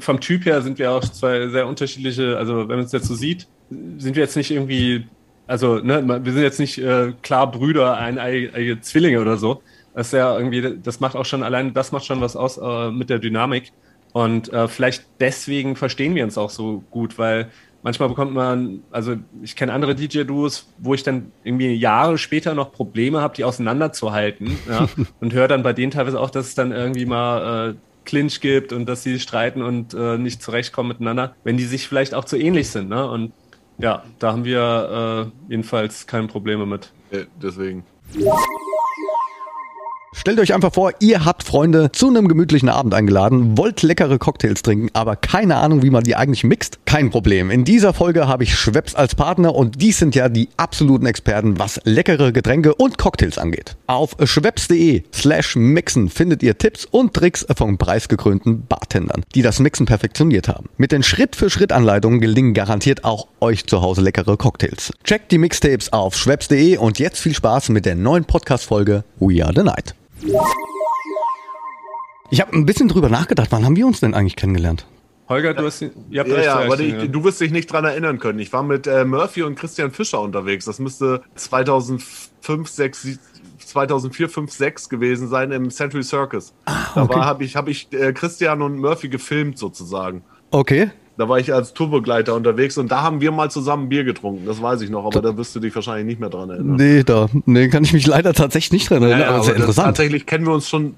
vom Typ her sind wir auch zwei sehr unterschiedliche, also wenn man es jetzt so sieht, sind wir jetzt nicht irgendwie, also ne, wir sind jetzt nicht äh, klar Brüder, eineige Zwillinge oder so. Das ist ja irgendwie, das macht auch schon allein, das macht schon was aus äh, mit der Dynamik. Und äh, vielleicht deswegen verstehen wir uns auch so gut, weil manchmal bekommt man, also ich kenne andere DJ-Duos, wo ich dann irgendwie Jahre später noch Probleme habe, die auseinanderzuhalten. Ja, und höre dann bei denen teilweise auch, dass es dann irgendwie mal äh, Clinch gibt und dass sie streiten und äh, nicht zurechtkommen miteinander, wenn die sich vielleicht auch zu ähnlich sind. Ne? Und ja, da haben wir äh, jedenfalls keine Probleme mit. Ja, deswegen. Stellt euch einfach vor, ihr habt Freunde zu einem gemütlichen Abend eingeladen, wollt leckere Cocktails trinken, aber keine Ahnung, wie man die eigentlich mixt. Kein Problem. In dieser Folge habe ich Schweppes als Partner und die sind ja die absoluten Experten, was leckere Getränke und Cocktails angeht. Auf schweppes.de slash mixen findet ihr Tipps und Tricks von preisgekrönten Bartendern, die das Mixen perfektioniert haben. Mit den Schritt-für-Schritt-Anleitungen gelingen garantiert auch euch zu Hause leckere Cocktails. Checkt die Mixtapes auf schweppes.de und jetzt viel Spaß mit der neuen Podcast-Folge We Are The Night. Ich habe ein bisschen drüber nachgedacht, wann haben wir uns denn eigentlich kennengelernt? Holger, du hast, ihr habt ja, ja, aber ich, du wirst dich nicht dran erinnern können. Ich war mit äh, Murphy und Christian Fischer unterwegs. Das müsste 2005, 6, 2004, 5, 6 gewesen sein im Century Circus. Ah, okay. Da habe ich, hab ich äh, Christian und Murphy gefilmt sozusagen. Okay. Da war ich als Tourbegleiter unterwegs und da haben wir mal zusammen Bier getrunken. Das weiß ich noch, aber da wirst du dich wahrscheinlich nicht mehr dran erinnern. Nee, da nee, kann ich mich leider tatsächlich nicht dran erinnern. Ja, ja, aber, aber interessant. Tatsächlich kennen wir uns schon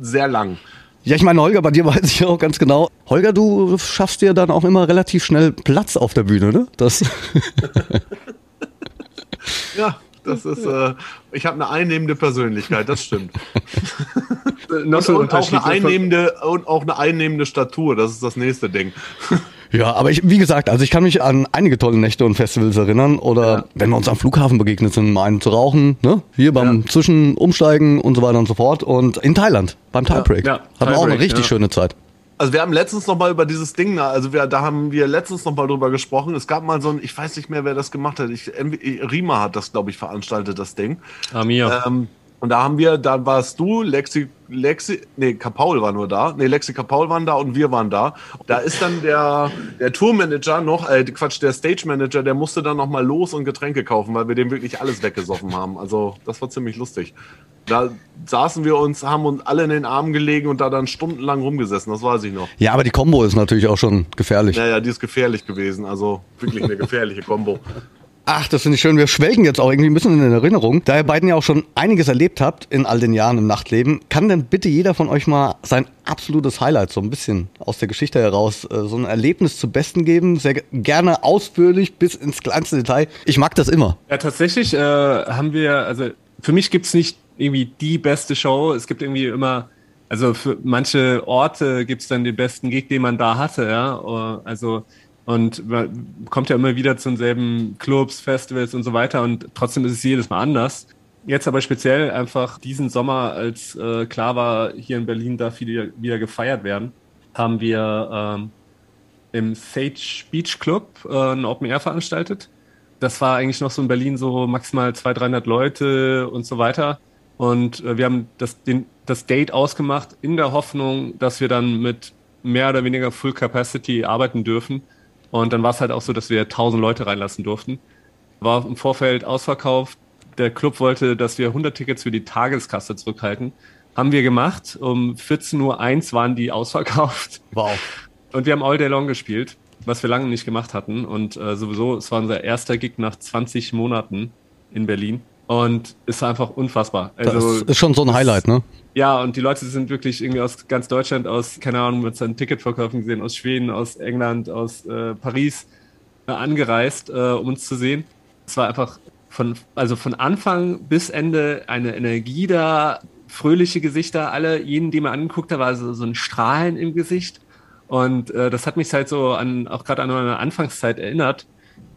sehr lang. Ja, ich meine, Holger, bei dir weiß ich auch ganz genau. Holger, du schaffst dir dann auch immer relativ schnell Platz auf der Bühne, ne? Das ja, das ist, äh, ich habe eine einnehmende Persönlichkeit, das stimmt. und, und auch eine einnehmende und auch eine einnehmende Statur, das ist das nächste Ding. Ja, aber ich, wie gesagt, also ich kann mich an einige tolle Nächte und Festivals erinnern oder ja. wenn wir uns am Flughafen begegnet sind, mal einen zu rauchen, ne? Hier beim ja. Zwischenumsteigen und so weiter und so fort und in Thailand beim Thai Break. Ja, ja. Hatten wir auch eine richtig schöne Zeit. Also wir haben letztens noch mal über dieses Ding, also wir, da haben wir letztens noch mal drüber gesprochen. Es gab mal so ein, ich weiß nicht mehr, wer das gemacht hat. Ich, Rima hat das, glaube ich, veranstaltet, das Ding. Ah, mir. Ähm, und da haben wir, da warst du, Lexi, Lexi, nee, Kapaul war nur da. Nee, Lexi Kapaul waren da und wir waren da. Da ist dann der, der Tourmanager noch, äh, Quatsch, der Stage Manager, der musste dann noch mal los und Getränke kaufen, weil wir dem wirklich alles weggesoffen haben. Also, das war ziemlich lustig. Da saßen wir uns, haben uns alle in den Armen gelegen und da dann stundenlang rumgesessen, das weiß ich noch. Ja, aber die Combo ist natürlich auch schon gefährlich. Naja, die ist gefährlich gewesen, also wirklich eine gefährliche Combo. Ach, das finde ich schön. Wir schwelgen jetzt auch irgendwie ein bisschen in Erinnerung. Da ihr beiden ja auch schon einiges erlebt habt in all den Jahren im Nachtleben, kann denn bitte jeder von euch mal sein absolutes Highlight so ein bisschen aus der Geschichte heraus, äh, so ein Erlebnis zu Besten geben? Sehr gerne ausführlich bis ins kleinste Detail. Ich mag das immer. Ja, tatsächlich äh, haben wir, also für mich gibt's nicht irgendwie die beste Show. Es gibt irgendwie immer, also für manche Orte gibt's dann den besten Gig, den man da hatte, ja. Also und man kommt ja immer wieder zu denselben Clubs, Festivals und so weiter und trotzdem ist es jedes Mal anders. Jetzt aber speziell einfach diesen Sommer, als äh, klar war, hier in Berlin darf wieder, wieder gefeiert werden, haben wir ähm, im Sage Beach Club äh, ein Open Air veranstaltet. Das war eigentlich noch so in Berlin so maximal 200, 300 Leute und so weiter. Und äh, wir haben das, den, das Date ausgemacht in der Hoffnung, dass wir dann mit mehr oder weniger Full Capacity arbeiten dürfen und dann war es halt auch so, dass wir 1000 Leute reinlassen durften. War im Vorfeld ausverkauft. Der Club wollte, dass wir 100 Tickets für die Tageskasse zurückhalten. Haben wir gemacht. Um 14.01 Uhr waren die ausverkauft. Wow. Und wir haben All Day Long gespielt, was wir lange nicht gemacht hatten. Und äh, sowieso, es war unser erster Gig nach 20 Monaten in Berlin. Und ist einfach unfassbar. Also, das ist schon so ein Highlight, ne? Ja, und die Leute sind wirklich irgendwie aus ganz Deutschland, aus, keine Ahnung, mit seinen Ticketverkäufen gesehen, aus Schweden, aus England, aus äh, Paris äh, angereist, äh, um uns zu sehen. Es war einfach von, also von Anfang bis Ende eine Energie da, fröhliche Gesichter, alle, jeden, den man angeguckt hat, war so, so ein Strahlen im Gesicht. Und äh, das hat mich halt so an, auch gerade an meine Anfangszeit erinnert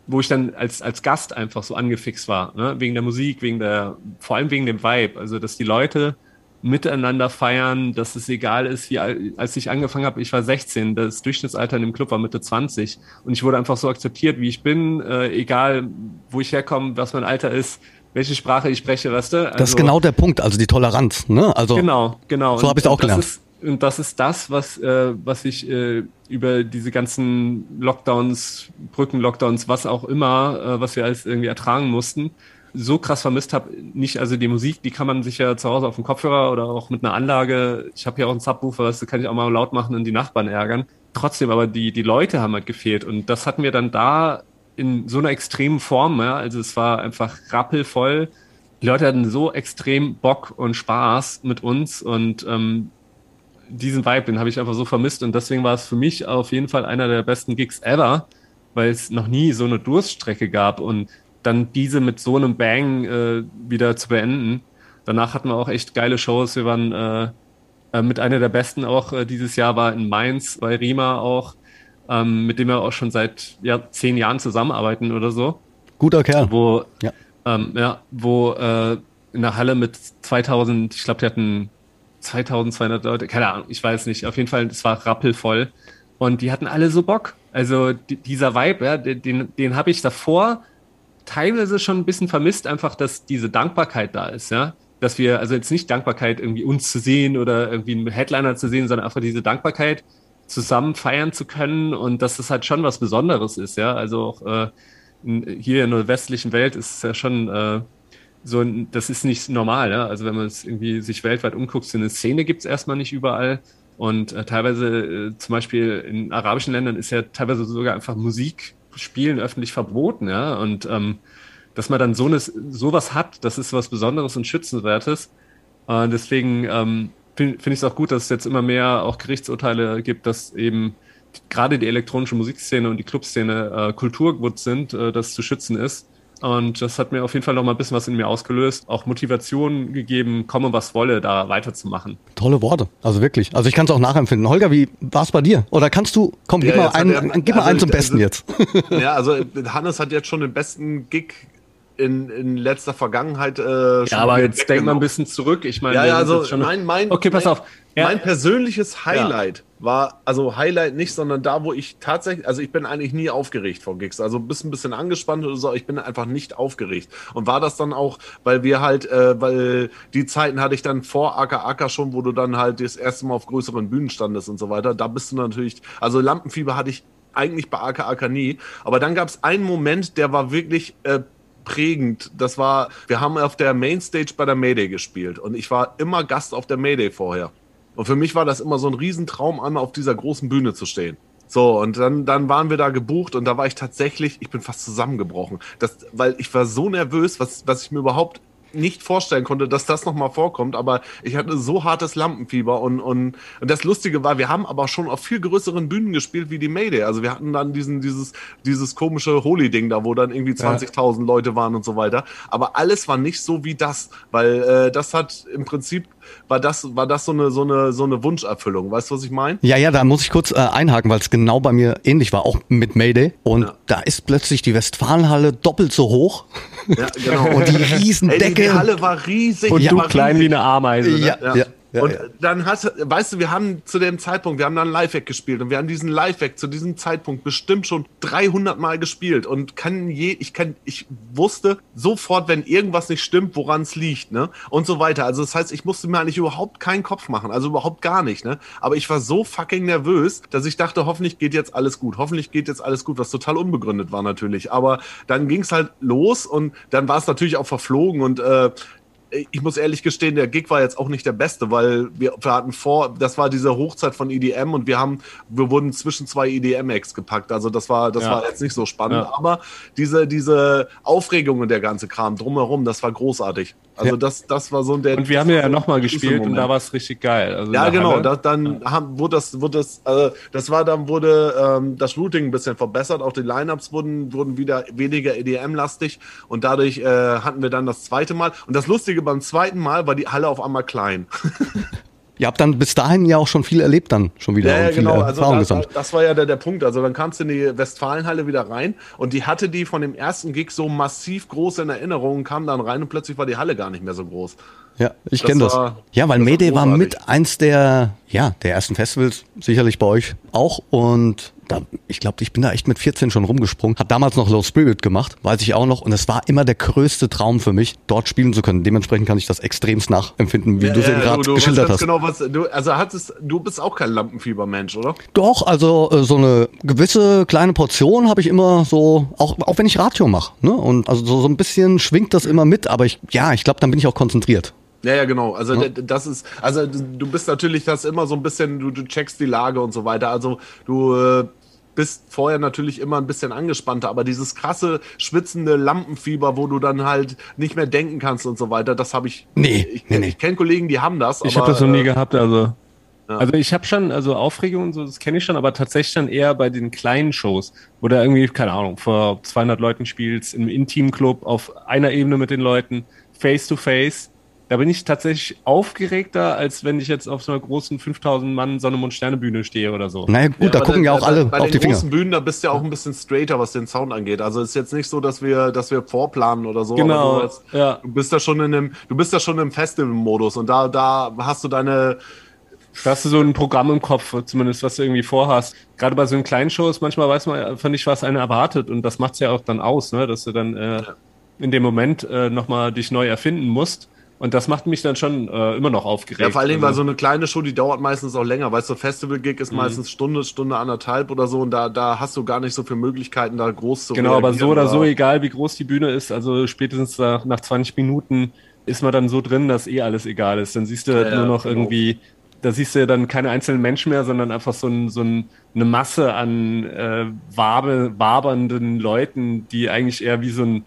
wo ich dann als, als Gast einfach so angefixt war, ne? wegen der Musik, wegen der, vor allem wegen dem Vibe. Also, dass die Leute miteinander feiern, dass es egal ist, wie als ich angefangen habe, ich war 16, das Durchschnittsalter in dem Club war Mitte 20 und ich wurde einfach so akzeptiert, wie ich bin, äh, egal wo ich herkomme, was mein Alter ist, welche Sprache ich spreche, weißt du? Also, das ist also genau der Punkt, also die Toleranz, ne? Also genau, genau. So habe ich es auch gelernt. Ist, und das ist das, was, äh, was ich äh, über diese ganzen Lockdowns, Brückenlockdowns, was auch immer, äh, was wir alles irgendwie ertragen mussten, so krass vermisst habe. Nicht also die Musik, die kann man sich ja zu Hause auf dem Kopfhörer oder auch mit einer Anlage. Ich habe ja auch einen Subwoofer, das kann ich auch mal laut machen und die Nachbarn ärgern. Trotzdem, aber die, die Leute haben halt gefehlt. Und das hatten wir dann da in so einer extremen Form. Ja? Also es war einfach rappelvoll. Die Leute hatten so extrem Bock und Spaß mit uns und ähm, diesen Vibe, den habe ich einfach so vermisst und deswegen war es für mich auf jeden Fall einer der besten Gigs ever, weil es noch nie so eine Durststrecke gab und dann diese mit so einem Bang äh, wieder zu beenden. Danach hatten wir auch echt geile Shows. Wir waren äh, äh, mit einer der besten auch äh, dieses Jahr war in Mainz bei Rima auch, ähm, mit dem wir auch schon seit ja, zehn Jahren zusammenarbeiten oder so. Guter Kerl. Wo, ja. Ähm, ja, wo äh, in der Halle mit 2000, ich glaube, die hatten 2200 Leute, keine Ahnung, ich weiß nicht. Auf jeden Fall, es war rappelvoll. Und die hatten alle so Bock. Also die, dieser Vibe, ja, den, den habe ich davor teilweise schon ein bisschen vermisst, einfach, dass diese Dankbarkeit da ist, ja. Dass wir, also jetzt nicht Dankbarkeit, irgendwie uns zu sehen oder irgendwie einen Headliner zu sehen, sondern einfach diese Dankbarkeit, zusammen feiern zu können und dass das halt schon was Besonderes ist, ja. Also auch äh, hier in der westlichen Welt ist es ja schon äh, so, das ist nicht normal. Ja? Also wenn man es irgendwie sich weltweit umguckt, so eine Szene gibt es erstmal nicht überall. Und äh, teilweise, äh, zum Beispiel in arabischen Ländern, ist ja teilweise sogar einfach Musik spielen öffentlich verboten, ja. Und ähm, dass man dann so eine, sowas hat, das ist was Besonderes und Schützenswertes. Äh, deswegen ähm, finde find ich es auch gut, dass es jetzt immer mehr auch Gerichtsurteile gibt, dass eben gerade die elektronische Musikszene und die Clubszene äh, Kulturgut sind, äh, das zu schützen ist. Und das hat mir auf jeden Fall noch mal ein bisschen was in mir ausgelöst, auch Motivation gegeben, komme was wolle, da weiterzumachen. Tolle Worte, also wirklich. Also ich kann es auch nachempfinden. Holger, wie war es bei dir? Oder kannst du, komm, ja, gib mal einen, der, gib also, einen zum Besten also, jetzt. Ja, also Hannes hat jetzt schon den besten Gig in, in letzter Vergangenheit. Äh, ja, aber jetzt denk mal ein bisschen zurück. Ich meine, ja, ja, also mein, mein, okay, pass mein, auf. Ja. Mein persönliches Highlight ja. war, also Highlight nicht, sondern da, wo ich tatsächlich, also ich bin eigentlich nie aufgeregt vor Gigs. Also bist ein bisschen angespannt oder so, ich bin einfach nicht aufgeregt. Und war das dann auch, weil wir halt, äh, weil die Zeiten hatte ich dann vor Acker Acker schon, wo du dann halt das erste Mal auf größeren Bühnen standest und so weiter. Da bist du natürlich, also Lampenfieber hatte ich eigentlich bei Acker Acker nie. Aber dann gab es einen Moment, der war wirklich äh, prägend. Das war, wir haben auf der Mainstage bei der Mayday gespielt und ich war immer Gast auf der Mayday vorher. Und für mich war das immer so ein Riesentraum, einmal auf dieser großen Bühne zu stehen. So, und dann, dann waren wir da gebucht und da war ich tatsächlich, ich bin fast zusammengebrochen. Das, weil ich war so nervös, was, was ich mir überhaupt nicht vorstellen konnte, dass das nochmal vorkommt, aber ich hatte so hartes Lampenfieber und, und, und das Lustige war, wir haben aber schon auf viel größeren Bühnen gespielt wie die Mayday. Also wir hatten dann diesen, dieses, dieses komische Holy-Ding da, wo dann irgendwie 20.000 ja. Leute waren und so weiter. Aber alles war nicht so wie das, weil äh, das hat im Prinzip war das, war das so eine, so eine, so eine Wunscherfüllung. Weißt du, was ich meine? Ja, ja, da muss ich kurz äh, einhaken, weil es genau bei mir ähnlich war, auch mit Mayday. Und ja. da ist plötzlich die Westfalenhalle doppelt so hoch. Ja, genau. und die Riesendecke. Ey, die Halle war riesig. Und du klein wie eine Ameise. Ne? Ja, ja. ja. Ja, und ja. dann hast weißt du, wir haben zu dem Zeitpunkt, wir haben dann Live-Hack gespielt und wir haben diesen Live-Hack zu diesem Zeitpunkt bestimmt schon 300 Mal gespielt und kann je, ich kann, ich wusste sofort, wenn irgendwas nicht stimmt, woran es liegt, ne? Und so weiter. Also das heißt, ich musste mir eigentlich überhaupt keinen Kopf machen, also überhaupt gar nicht, ne? Aber ich war so fucking nervös, dass ich dachte, hoffentlich geht jetzt alles gut, hoffentlich geht jetzt alles gut, was total unbegründet war natürlich. Aber dann ging es halt los und dann war es natürlich auch verflogen und äh, ich muss ehrlich gestehen, der Gig war jetzt auch nicht der beste, weil wir, wir hatten vor, das war diese Hochzeit von EDM und wir haben, wir wurden zwischen zwei EDM-Acts gepackt. Also das war, das ja. war jetzt nicht so spannend. Ja. Aber diese, diese Aufregung und der ganze Kram drumherum, das war großartig. Also ja. das, das war so der. Und wir haben ja nochmal gespielt und da war es richtig geil. Also ja, genau. Da, dann ja. haben, wurde das, wurde das, also das war dann wurde ähm, das Routing ein bisschen verbessert. Auch die Lineups wurden, wurden wieder weniger EDM-lastig und dadurch äh, hatten wir dann das zweite Mal. Und das Lustige beim zweiten Mal war die Halle auf einmal klein. Ihr habt dann bis dahin ja auch schon viel erlebt, dann schon wieder. Ja, ja genau. Also das, das, war ja der, der Punkt. Also dann kamst du in die Westfalenhalle wieder rein und die hatte die von dem ersten Gig so massiv groß in Erinnerung, kam dann rein und plötzlich war die Halle gar nicht mehr so groß. Ja, ich Das kenne das. war- Ja, weil das war mit eins der, ja, der ersten Festivals, sicherlich bei euch auch. Und da, ich glaube, ich bin da echt mit 14 schon rumgesprungen. Hab damals noch Low Spirit gemacht, weiß ich auch noch. Und es war immer der größte Traum für mich, dort spielen zu können. Dementsprechend kann ich das extremst nachempfinden, wie du es eben gerade geschildert hast. Genau, was, du, also hattest, du bist auch kein Lampenfiebermensch, oder? Doch, also äh, so eine gewisse kleine Portion habe ich immer so, auch, auch wenn ich Radio mache. Ne? Und also so, so ein bisschen schwingt das immer mit, aber ich, ja, ich glaube, dann bin ich auch konzentriert. Ja, ja, genau. Also d- das ist, also du bist natürlich das immer so ein bisschen, du, du checkst die Lage und so weiter. Also du äh, bist vorher natürlich immer ein bisschen angespannter, aber dieses krasse, schwitzende Lampenfieber, wo du dann halt nicht mehr denken kannst und so weiter, das habe ich. Nee, ich, nee, nee. ich kenne Kollegen, die haben das. Ich habe das noch nie äh, gehabt, also. Ja. Also ich habe schon, also Aufregung und so, das kenne ich schon, aber tatsächlich dann eher bei den kleinen Shows, wo du irgendwie, keine Ahnung, vor 200 Leuten spielst, im Intimclub, auf einer Ebene mit den Leuten, face to face. Da bin ich tatsächlich aufgeregter, als wenn ich jetzt auf so einer großen 5000 Mann Sonne und Sterne Bühne stehe oder so. Naja, gut, da aber gucken ja auch alle bei, auf bei die den Finger. großen Bühnen, da bist du ja auch ein bisschen straighter, was den Sound angeht. Also ist jetzt nicht so, dass wir, dass wir vorplanen oder so. Genau, aber du, hast- ja. du bist da schon in einem, du bist da schon im Festival-Modus und da, da hast du deine, Da hast du so ein Programm im Kopf, zumindest was du irgendwie vorhast. Gerade bei so einen kleinen Shows, manchmal weiß man einfach nicht, was einen erwartet und das macht's ja auch dann aus, ne? dass du dann äh, in dem Moment äh, nochmal dich neu erfinden musst. Und das macht mich dann schon äh, immer noch aufgeregt. Ja, vor allen Dingen, weil Also- so eine kleine Show, die dauert meistens auch länger. Weißt du, Festival-Gig Mhm. ist meistens Stunde, Stunde anderthalb oder so und da, da hast du gar nicht so viele Möglichkeiten, da groß zu Genau, aber so reagieren oder so, egal wie groß die Bühne ist, also spätestens nach, nach 20 Minuten ist man dann so drin, dass eh alles egal ist. Dann siehst du Ja, nur noch genau. irgendwie, da siehst du ja dann keine einzelnen Menschen mehr, sondern einfach so, ein, so ein, eine Masse an äh, wabe, wabernden Leuten, die eigentlich eher wie so ein,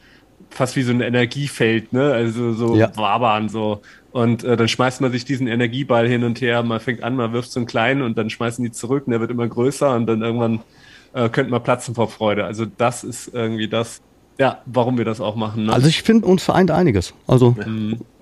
fast wie so ein Energiefeld, ne? Also so Ja. wabern so. Und äh, dann schmeißt man sich diesen Energieball hin und her, man fängt an, man wirft so einen kleinen und dann schmeißen die zurück und der wird immer größer und dann irgendwann äh, könnte man platzen vor Freude. Also das ist irgendwie das, ja, warum wir das auch machen. Ne? Also ich finde, uns vereint einiges. Also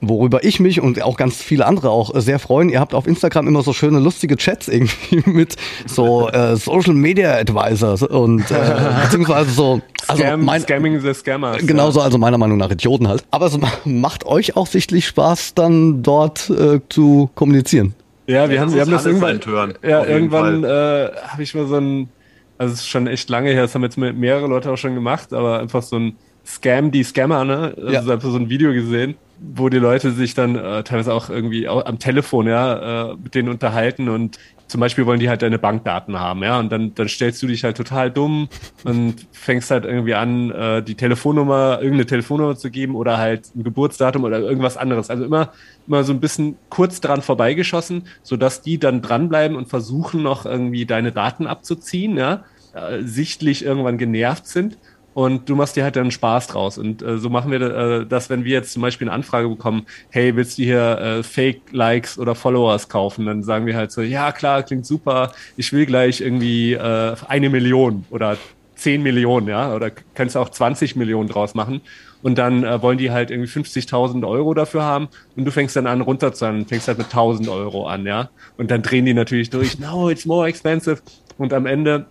worüber ich mich und auch ganz viele andere auch äh, sehr freuen. Ihr habt auf Instagram immer so schöne lustige Chats irgendwie mit so äh, Social Media Advisors und äh, beziehungsweise so also Scam, mein, Scamming the Scammers. genauso also meiner Meinung nach Idioten halt. Aber es ma- macht euch auch sichtlich Spaß, dann dort äh, zu kommunizieren. Ja, wir Ja, haben, das wir haben das irgendwann. ein Turn, ja, irgendwann äh, habe ich mal so ein, also es ist schon echt lange her, das haben jetzt mehrere Leute auch schon gemacht, aber einfach so ein Scam, die Scammer, ne? Also Ja. einfach so ein Video gesehen, wo die Leute sich dann äh, teilweise auch irgendwie au- am Telefon, ja, äh, mit denen unterhalten und zum Beispiel wollen die halt deine Bankdaten haben, ja, und dann, dann stellst du dich halt total dumm und fängst halt irgendwie an, äh, die Telefonnummer, irgendeine Telefonnummer zu geben oder halt ein Geburtsdatum oder irgendwas anderes. Also immer, immer so ein bisschen kurz dran vorbeigeschossen, sodass die dann dranbleiben und versuchen noch irgendwie deine Daten abzuziehen, ja, äh, sichtlich irgendwann genervt sind. Und du machst dir halt dann Spaß draus. Und äh, so machen wir äh, das, wenn wir jetzt zum Beispiel eine Anfrage bekommen, hey, willst du hier äh, Fake-Likes oder Followers kaufen? Dann sagen wir halt so, ja klar, klingt super, ich will gleich irgendwie äh, eine Million oder 10 Millionen, ja, oder kannst auch 20 Millionen draus machen. Und dann äh, wollen die halt irgendwie 50.000 Euro dafür haben und du fängst dann an runterzahlen, fängst halt mit 1.000 Euro an, ja. Und dann drehen die natürlich durch, no, it's more expensive. Und am Ende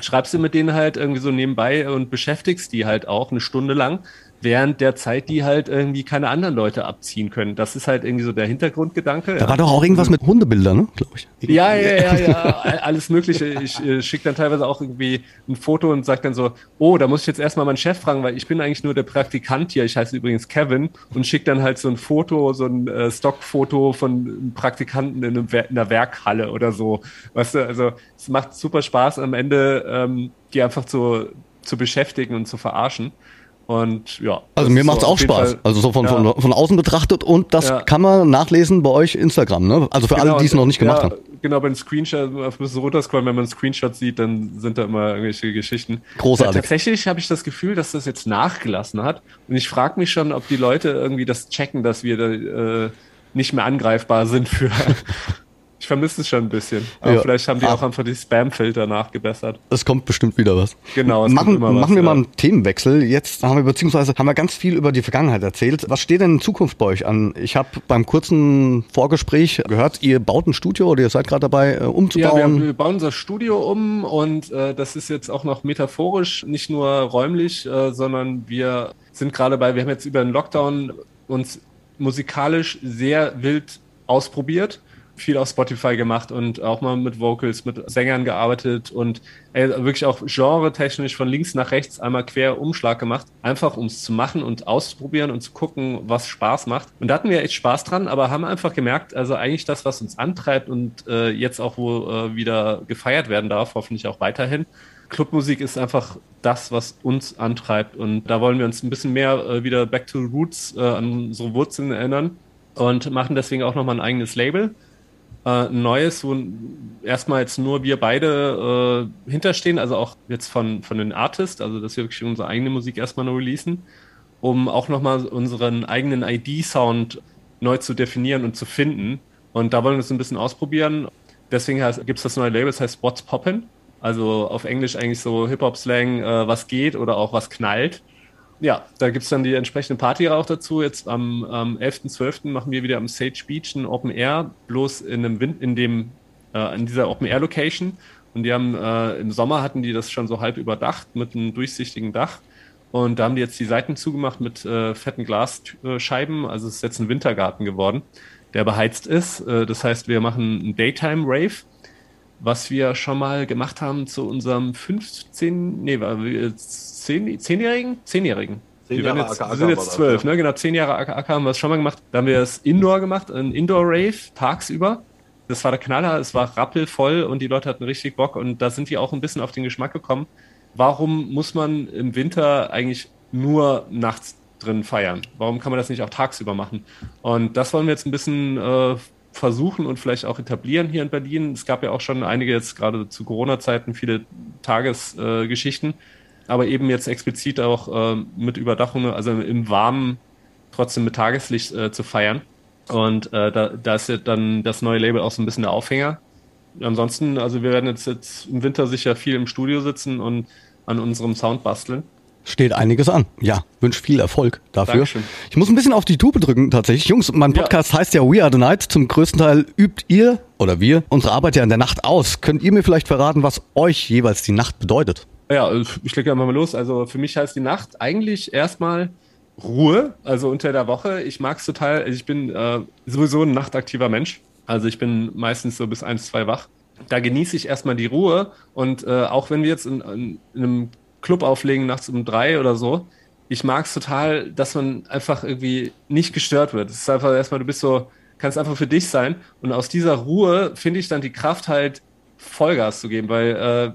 schreibst du mit denen halt irgendwie so nebenbei und beschäftigst die halt auch eine Stunde lang, während der Zeit die halt irgendwie keine anderen Leute abziehen können. Das ist halt irgendwie so der Hintergrundgedanke. Da ja. war doch auch irgendwas mit Hundebildern, ne, glaube ich. Ja, ja, ja, ja, all- alles Mögliche. Ich äh, schicke dann teilweise auch irgendwie ein Foto und sage dann so, oh, da muss ich jetzt erstmal meinen Chef fragen, weil ich bin eigentlich nur der Praktikant hier. Ich heiße übrigens Kevin und schicke dann halt so ein Foto, so ein äh, Stockfoto von einem Praktikanten in, einem in einer Werkhalle oder so. Weißt du, also es macht super Spaß am Ende, ähm, die einfach zu, zu beschäftigen und zu verarschen. Und ja. Also mir ist macht's so auch auf Spaß. Fall- Also so von, Ja. von, von außen betrachtet und das Ja. kann man nachlesen bei euch Instagram, ne? Also für alle, die es noch nicht gemacht ja, haben. Genau, bei den Screenshot, ein bisschen runterscrollen, wenn man einen Screenshot sieht, dann sind da immer irgendwelche Geschichten. Großartig. Tatsächlich habe ich das Gefühl, dass das jetzt nachgelassen hat. Und ich frage mich schon, ob die Leute irgendwie das checken, dass wir da, äh, nicht mehr angreifbar sind für. Ich vermisse es schon ein bisschen. Aber Ja. vielleicht haben die Ah. auch einfach die Spam-Filter nachgebessert. Es kommt bestimmt wieder was. Genau, machen, was, machen wir mal einen Themenwechsel. Jetzt haben wir beziehungsweise haben wir ganz viel über die Vergangenheit erzählt. Was steht denn in Zukunft bei euch an? Ich habe beim kurzen Vorgespräch gehört, ihr baut ein Studio oder ihr seid gerade dabei äh, Ja, wir, umzubauen. wir bauen unser Studio um und äh, das ist jetzt auch noch metaphorisch, nicht nur räumlich, äh, sondern wir sind gerade bei, wir haben jetzt über den Lockdown uns musikalisch sehr wild ausprobiert viel auf Spotify gemacht und auch mal mit Vocals, mit Sängern gearbeitet und ey, wirklich auch genre-technisch von links nach rechts einmal quer Umschlag gemacht, einfach um es zu machen und auszuprobieren und zu gucken, was Spaß macht. Und da hatten wir echt Spaß dran, aber haben einfach gemerkt, also eigentlich das, was uns antreibt und äh, jetzt auch wo äh, wieder gefeiert werden darf, hoffentlich auch weiterhin. Clubmusik ist einfach das, was uns antreibt und da wollen wir uns ein bisschen mehr äh, wieder back to roots äh, an unsere Wurzeln erinnern und machen deswegen auch nochmal ein eigenes Label äh, Neues, wo erstmal jetzt nur wir beide äh, hinterstehen, also auch jetzt von, von den Artists, also dass wir wirklich unsere eigene Musik erstmal nur releasen, um auch nochmal unseren eigenen ID-Sound neu zu definieren und zu finden. Und da wollen wir es ein bisschen ausprobieren. Deswegen gibt es das neue Label, das heißt What's Poppin'. Also auf Englisch eigentlich so Hip-Hop-Slang, äh, was geht oder auch was knallt ja, da gibt es dann die entsprechende Party auch dazu. Jetzt am, am 11.12. machen wir wieder am Sage Beach ein Open Air, bloß in einem Wind, in dem, äh, in dieser Open Air Location. Und die haben äh, im Sommer hatten die das schon so halb überdacht mit einem durchsichtigen Dach. Und da haben die jetzt die Seiten zugemacht mit äh, fetten Glasscheiben. Also es ist jetzt ein Wintergarten geworden, der beheizt ist. Äh, das heißt, wir machen einen Daytime Rave was wir schon mal gemacht haben zu unserem 15, nee, war zehn, zehnjährigen? Zehnjährigen. Zehn wir, jetzt, wir sind jetzt zwölf, ja. ne? Genau, zehn Jahre AKA haben wir es schon mal gemacht. Da haben wir das Indoor gemacht, ein Indoor-Rave, tagsüber. Das war der Knaller, es war rappelvoll und die Leute hatten richtig Bock und da sind die auch ein bisschen auf den Geschmack gekommen. Warum muss man im Winter eigentlich nur nachts drin feiern? Warum kann man das nicht auch tagsüber machen? Und das wollen wir jetzt ein bisschen äh, versuchen und vielleicht auch etablieren hier in Berlin. Es gab ja auch schon einige jetzt gerade zu Corona-Zeiten viele Tagesgeschichten. Äh, aber eben jetzt explizit auch äh, mit Überdachung, also im Warmen trotzdem mit Tageslicht äh, zu feiern. Und äh, da, da ist ja dann das neue Label auch so ein bisschen der Aufhänger. Ansonsten, also wir werden jetzt, jetzt im Winter sicher viel im Studio sitzen und an unserem Sound basteln. Steht einiges an. Ja, wünsche viel Erfolg dafür. Dankeschön. Ich muss ein bisschen auf die Tube drücken tatsächlich. Jungs, mein Podcast ja. heißt ja We Are the Night. Zum größten Teil übt ihr oder wir unsere Arbeit ja in der Nacht aus. Könnt ihr mir vielleicht verraten, was euch jeweils die Nacht bedeutet? Ja, ich lege einfach mal los. Also für mich heißt die Nacht eigentlich erstmal Ruhe, also unter der Woche. Ich mag es total, also ich bin äh, sowieso ein nachtaktiver Mensch. Also ich bin meistens so bis eins, zwei wach. Da genieße ich erstmal die Ruhe und äh, auch wenn wir jetzt in, in, in einem Club auflegen nachts um drei oder so, ich mag es total, dass man einfach irgendwie nicht gestört wird. Es ist einfach erstmal, du bist so, kannst einfach für dich sein und aus dieser Ruhe finde ich dann die Kraft halt Vollgas zu geben, weil äh,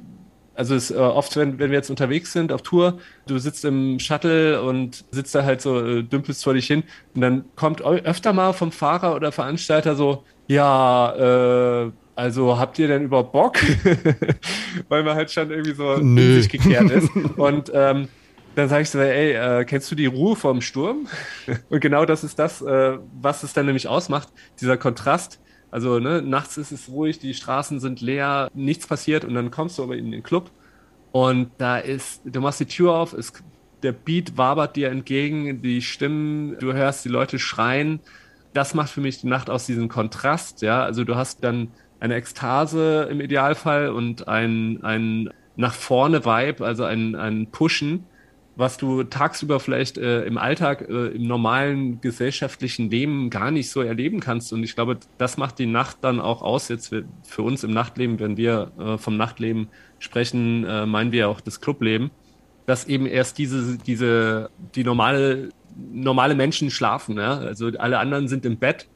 also es, äh, oft, wenn, wenn wir jetzt unterwegs sind auf Tour, du sitzt im Shuttle und sitzt da halt so, äh, dümpelst vor dich hin und dann kommt öfter mal vom Fahrer oder Veranstalter so, ja, äh, also habt ihr denn überhaupt Bock? Weil man halt schon irgendwie so Nö. in sich gekehrt ist. Und ähm, dann sage ich so, ey, äh, kennst du die Ruhe vorm Sturm? und genau das ist das, äh, was es dann nämlich ausmacht, dieser Kontrast also ne, nachts ist es ruhig, die Straßen sind leer, nichts passiert und dann kommst du aber in den Club und da ist, du machst die Tür auf, es, der Beat wabert dir entgegen, die Stimmen, du hörst die Leute schreien. Das macht für mich die Nacht aus diesem Kontrast, ja. Also du hast dann eine Ekstase im Idealfall und ein, ein nach vorne Vibe, also ein, ein Pushen was du tagsüber vielleicht äh, im Alltag, äh, im normalen gesellschaftlichen Leben gar nicht so erleben kannst. Und ich glaube, das macht die Nacht dann auch aus. Jetzt für uns im Nachtleben, wenn wir äh, vom Nachtleben sprechen, äh, meinen wir auch das Clubleben, dass eben erst diese, diese, die normale, normale Menschen schlafen. Ja? Also alle anderen sind im Bett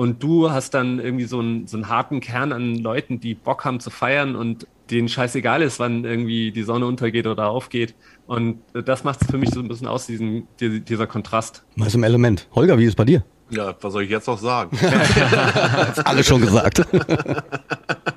und du hast dann irgendwie so einen, so einen harten Kern an Leuten, die Bock haben zu feiern und denen scheißegal ist, wann irgendwie die Sonne untergeht oder aufgeht. Und das macht es für mich so ein bisschen aus, diesen, dieser Kontrast. Mal im Element. Holger, wie ist es bei dir? Ja, was soll ich jetzt noch sagen? Alles schon gesagt.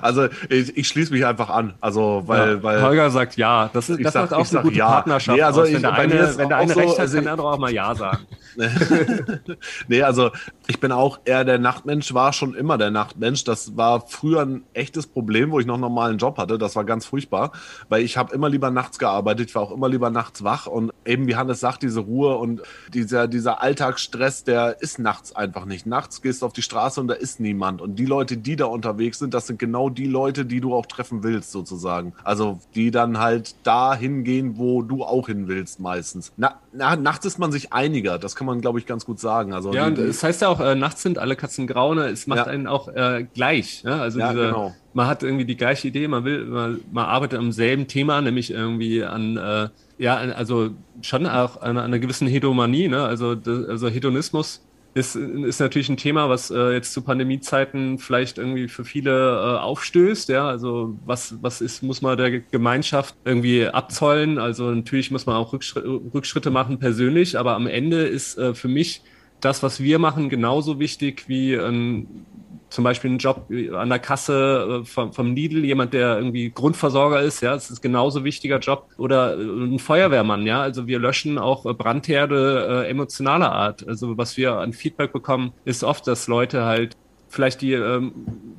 Also ich, ich schließe mich einfach an. Also weil, ja. weil Holger sagt ja. Das, ist, das sag, macht auch eine gute ja. Partnerschaft. Nee, also aus. Wenn ich, der eine, wenn der eine so, recht hat, also kann der andere auch mal ja sagen. nee, also ich bin auch eher der Nachtmensch, war schon immer der Nachtmensch. Das war früher ein echtes Problem, wo ich noch einen normalen Job hatte. Das war ganz furchtbar, weil ich habe immer lieber nachts gearbeitet. Ich war auch immer lieber nachts wach und eben wie Hannes sagt, diese Ruhe und dieser, dieser Alltagsstress, der ist nachts einfach nicht. Nachts gehst du auf die Straße und da ist niemand. Und die Leute, die da unterwegs sind, das sind sind genau die Leute, die du auch treffen willst, sozusagen. Also die dann halt da hingehen, wo du auch hin willst, meistens. Na, na, nachts ist man sich einiger, das kann man, glaube ich, ganz gut sagen. Also Ja, und es heißt ja auch, äh, nachts sind alle Katzen grau, ne? es macht Ja. einen auch äh, gleich. Ja? Also Ja, diese, genau. man hat irgendwie die gleiche Idee, man will, man, man arbeitet am selben Thema, nämlich irgendwie an, äh, ja, also schon auch an, an einer gewissen Hedomanie, ne? also, das, also Hedonismus ist, ist natürlich ein Thema, was äh, jetzt zu Pandemiezeiten vielleicht irgendwie für viele äh, aufstößt. Ja, also was, was ist, muss man der Gemeinschaft irgendwie abzollen? Also natürlich muss man auch Rückschritte, Rückschritte machen persönlich, aber am Ende ist äh, für mich das, was wir machen, genauso wichtig wie ein, zum Beispiel ein Job an der Kasse äh, vom, vom Lidl, jemand, der irgendwie Grundversorger ist, ja, das ist genauso wichtiger Job. Oder äh, ein Feuerwehrmann, ja. Also wir löschen auch äh, Brandherde äh, emotionaler Art. Also was wir an Feedback bekommen, ist oft, dass Leute halt vielleicht die ähm,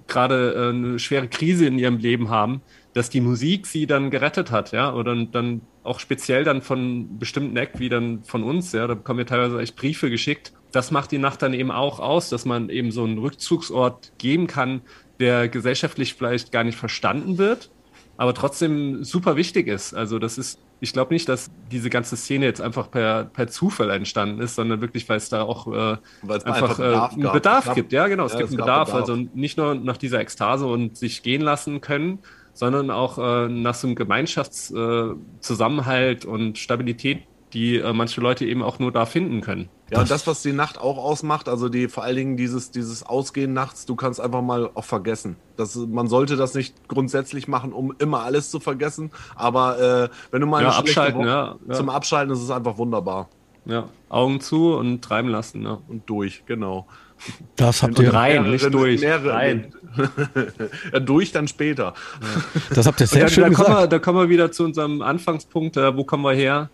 gerade äh, eine schwere Krise in ihrem Leben haben, dass die Musik sie dann gerettet hat, ja, oder dann auch speziell dann von bestimmten Eck wie dann von uns, ja, da bekommen wir teilweise echt Briefe geschickt. Das macht die Nacht dann eben auch aus, dass man eben so einen Rückzugsort geben kann, der gesellschaftlich vielleicht gar nicht verstanden wird, aber trotzdem super wichtig ist. Also das ist, ich glaube nicht, dass diese ganze Szene jetzt einfach per, per Zufall entstanden ist, sondern wirklich, weil es da auch äh, einfach, einfach Bedarf äh, einen gab. Bedarf gab- gibt. Ja, genau, es Ja, gibt es einen Bedarf. Bedarf. Also nicht nur nach dieser Ekstase und sich gehen lassen können, sondern auch äh, nach so einem Gemeinschaftszusammenhalt äh, und Stabilität, die äh, manche Leute eben auch nur da finden können. Ja, und das, was die Nacht auch ausmacht, also die vor allen Dingen dieses, dieses Ausgehen nachts, du kannst einfach mal auch vergessen. Das, man sollte das nicht grundsätzlich machen, um immer alles zu vergessen. Aber äh, wenn du mal Ja, abschalten, Woche- ja, ja. zum Abschalten ist es einfach wunderbar. Ja, Augen zu und treiben lassen. Ja. Und durch, genau. Das habt Und ihr, rein, nicht durch. mehrere- Rein. ja, durch dann später. das habt ihr sehr Da, schön da, kommen wir, gesagt. da kommen wir wieder zu unserem Anfangspunkt. Äh, wo kommen wir her?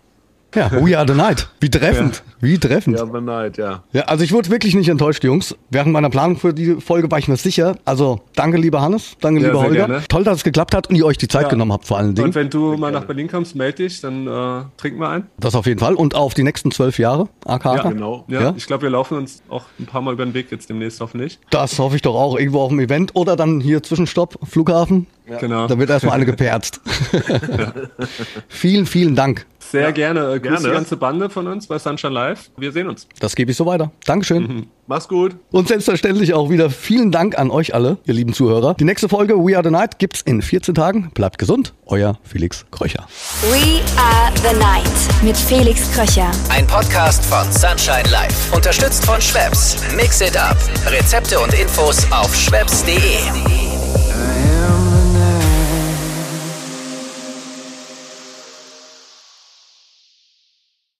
Ja, We Are the Night. Wie treffend. Wie treffend. Ja, beneid, ja. Ja, also ich wurde wirklich nicht enttäuscht, Jungs. Während meiner Planung für die Folge war ich mir sicher. Also danke, lieber Hannes, danke, Ja, lieber sehr Holger. gerne. Toll, dass es geklappt hat und ihr euch die Zeit Ja. genommen habt vor allen Dingen. Und wenn du mal nach Berlin kommst, melde dich, dann äh, trinken wir ein. Das auf jeden Fall. Und auf die nächsten zwölf Jahre, aka. Ja, genau. Ja, Ja? ich glaube, wir laufen uns auch ein paar Mal über den Weg jetzt demnächst hoffentlich. Das hoffe ich doch auch. Irgendwo auf dem Event oder dann hier Zwischenstopp, Flughafen. Genau. Da wird erstmal eine geperzt. vielen, vielen Dank. Sehr gerne. Äh, Grüß gerne. die ganze Bande von uns bei Sunshine Live. Wir sehen uns. Das gebe ich so weiter. Dankeschön. Mach's gut. Und selbstverständlich auch wieder vielen Dank an euch alle, ihr lieben Zuhörer. Die nächste Folge We Are the Night gibt's in 14 Tagen. Bleibt gesund. Euer Felix Kröcher. We are the night mit Felix Kröcher. Ein Podcast von Sunshine Life. Unterstützt von Schwebs. Mix it up. Rezepte und Infos auf schwebs.de.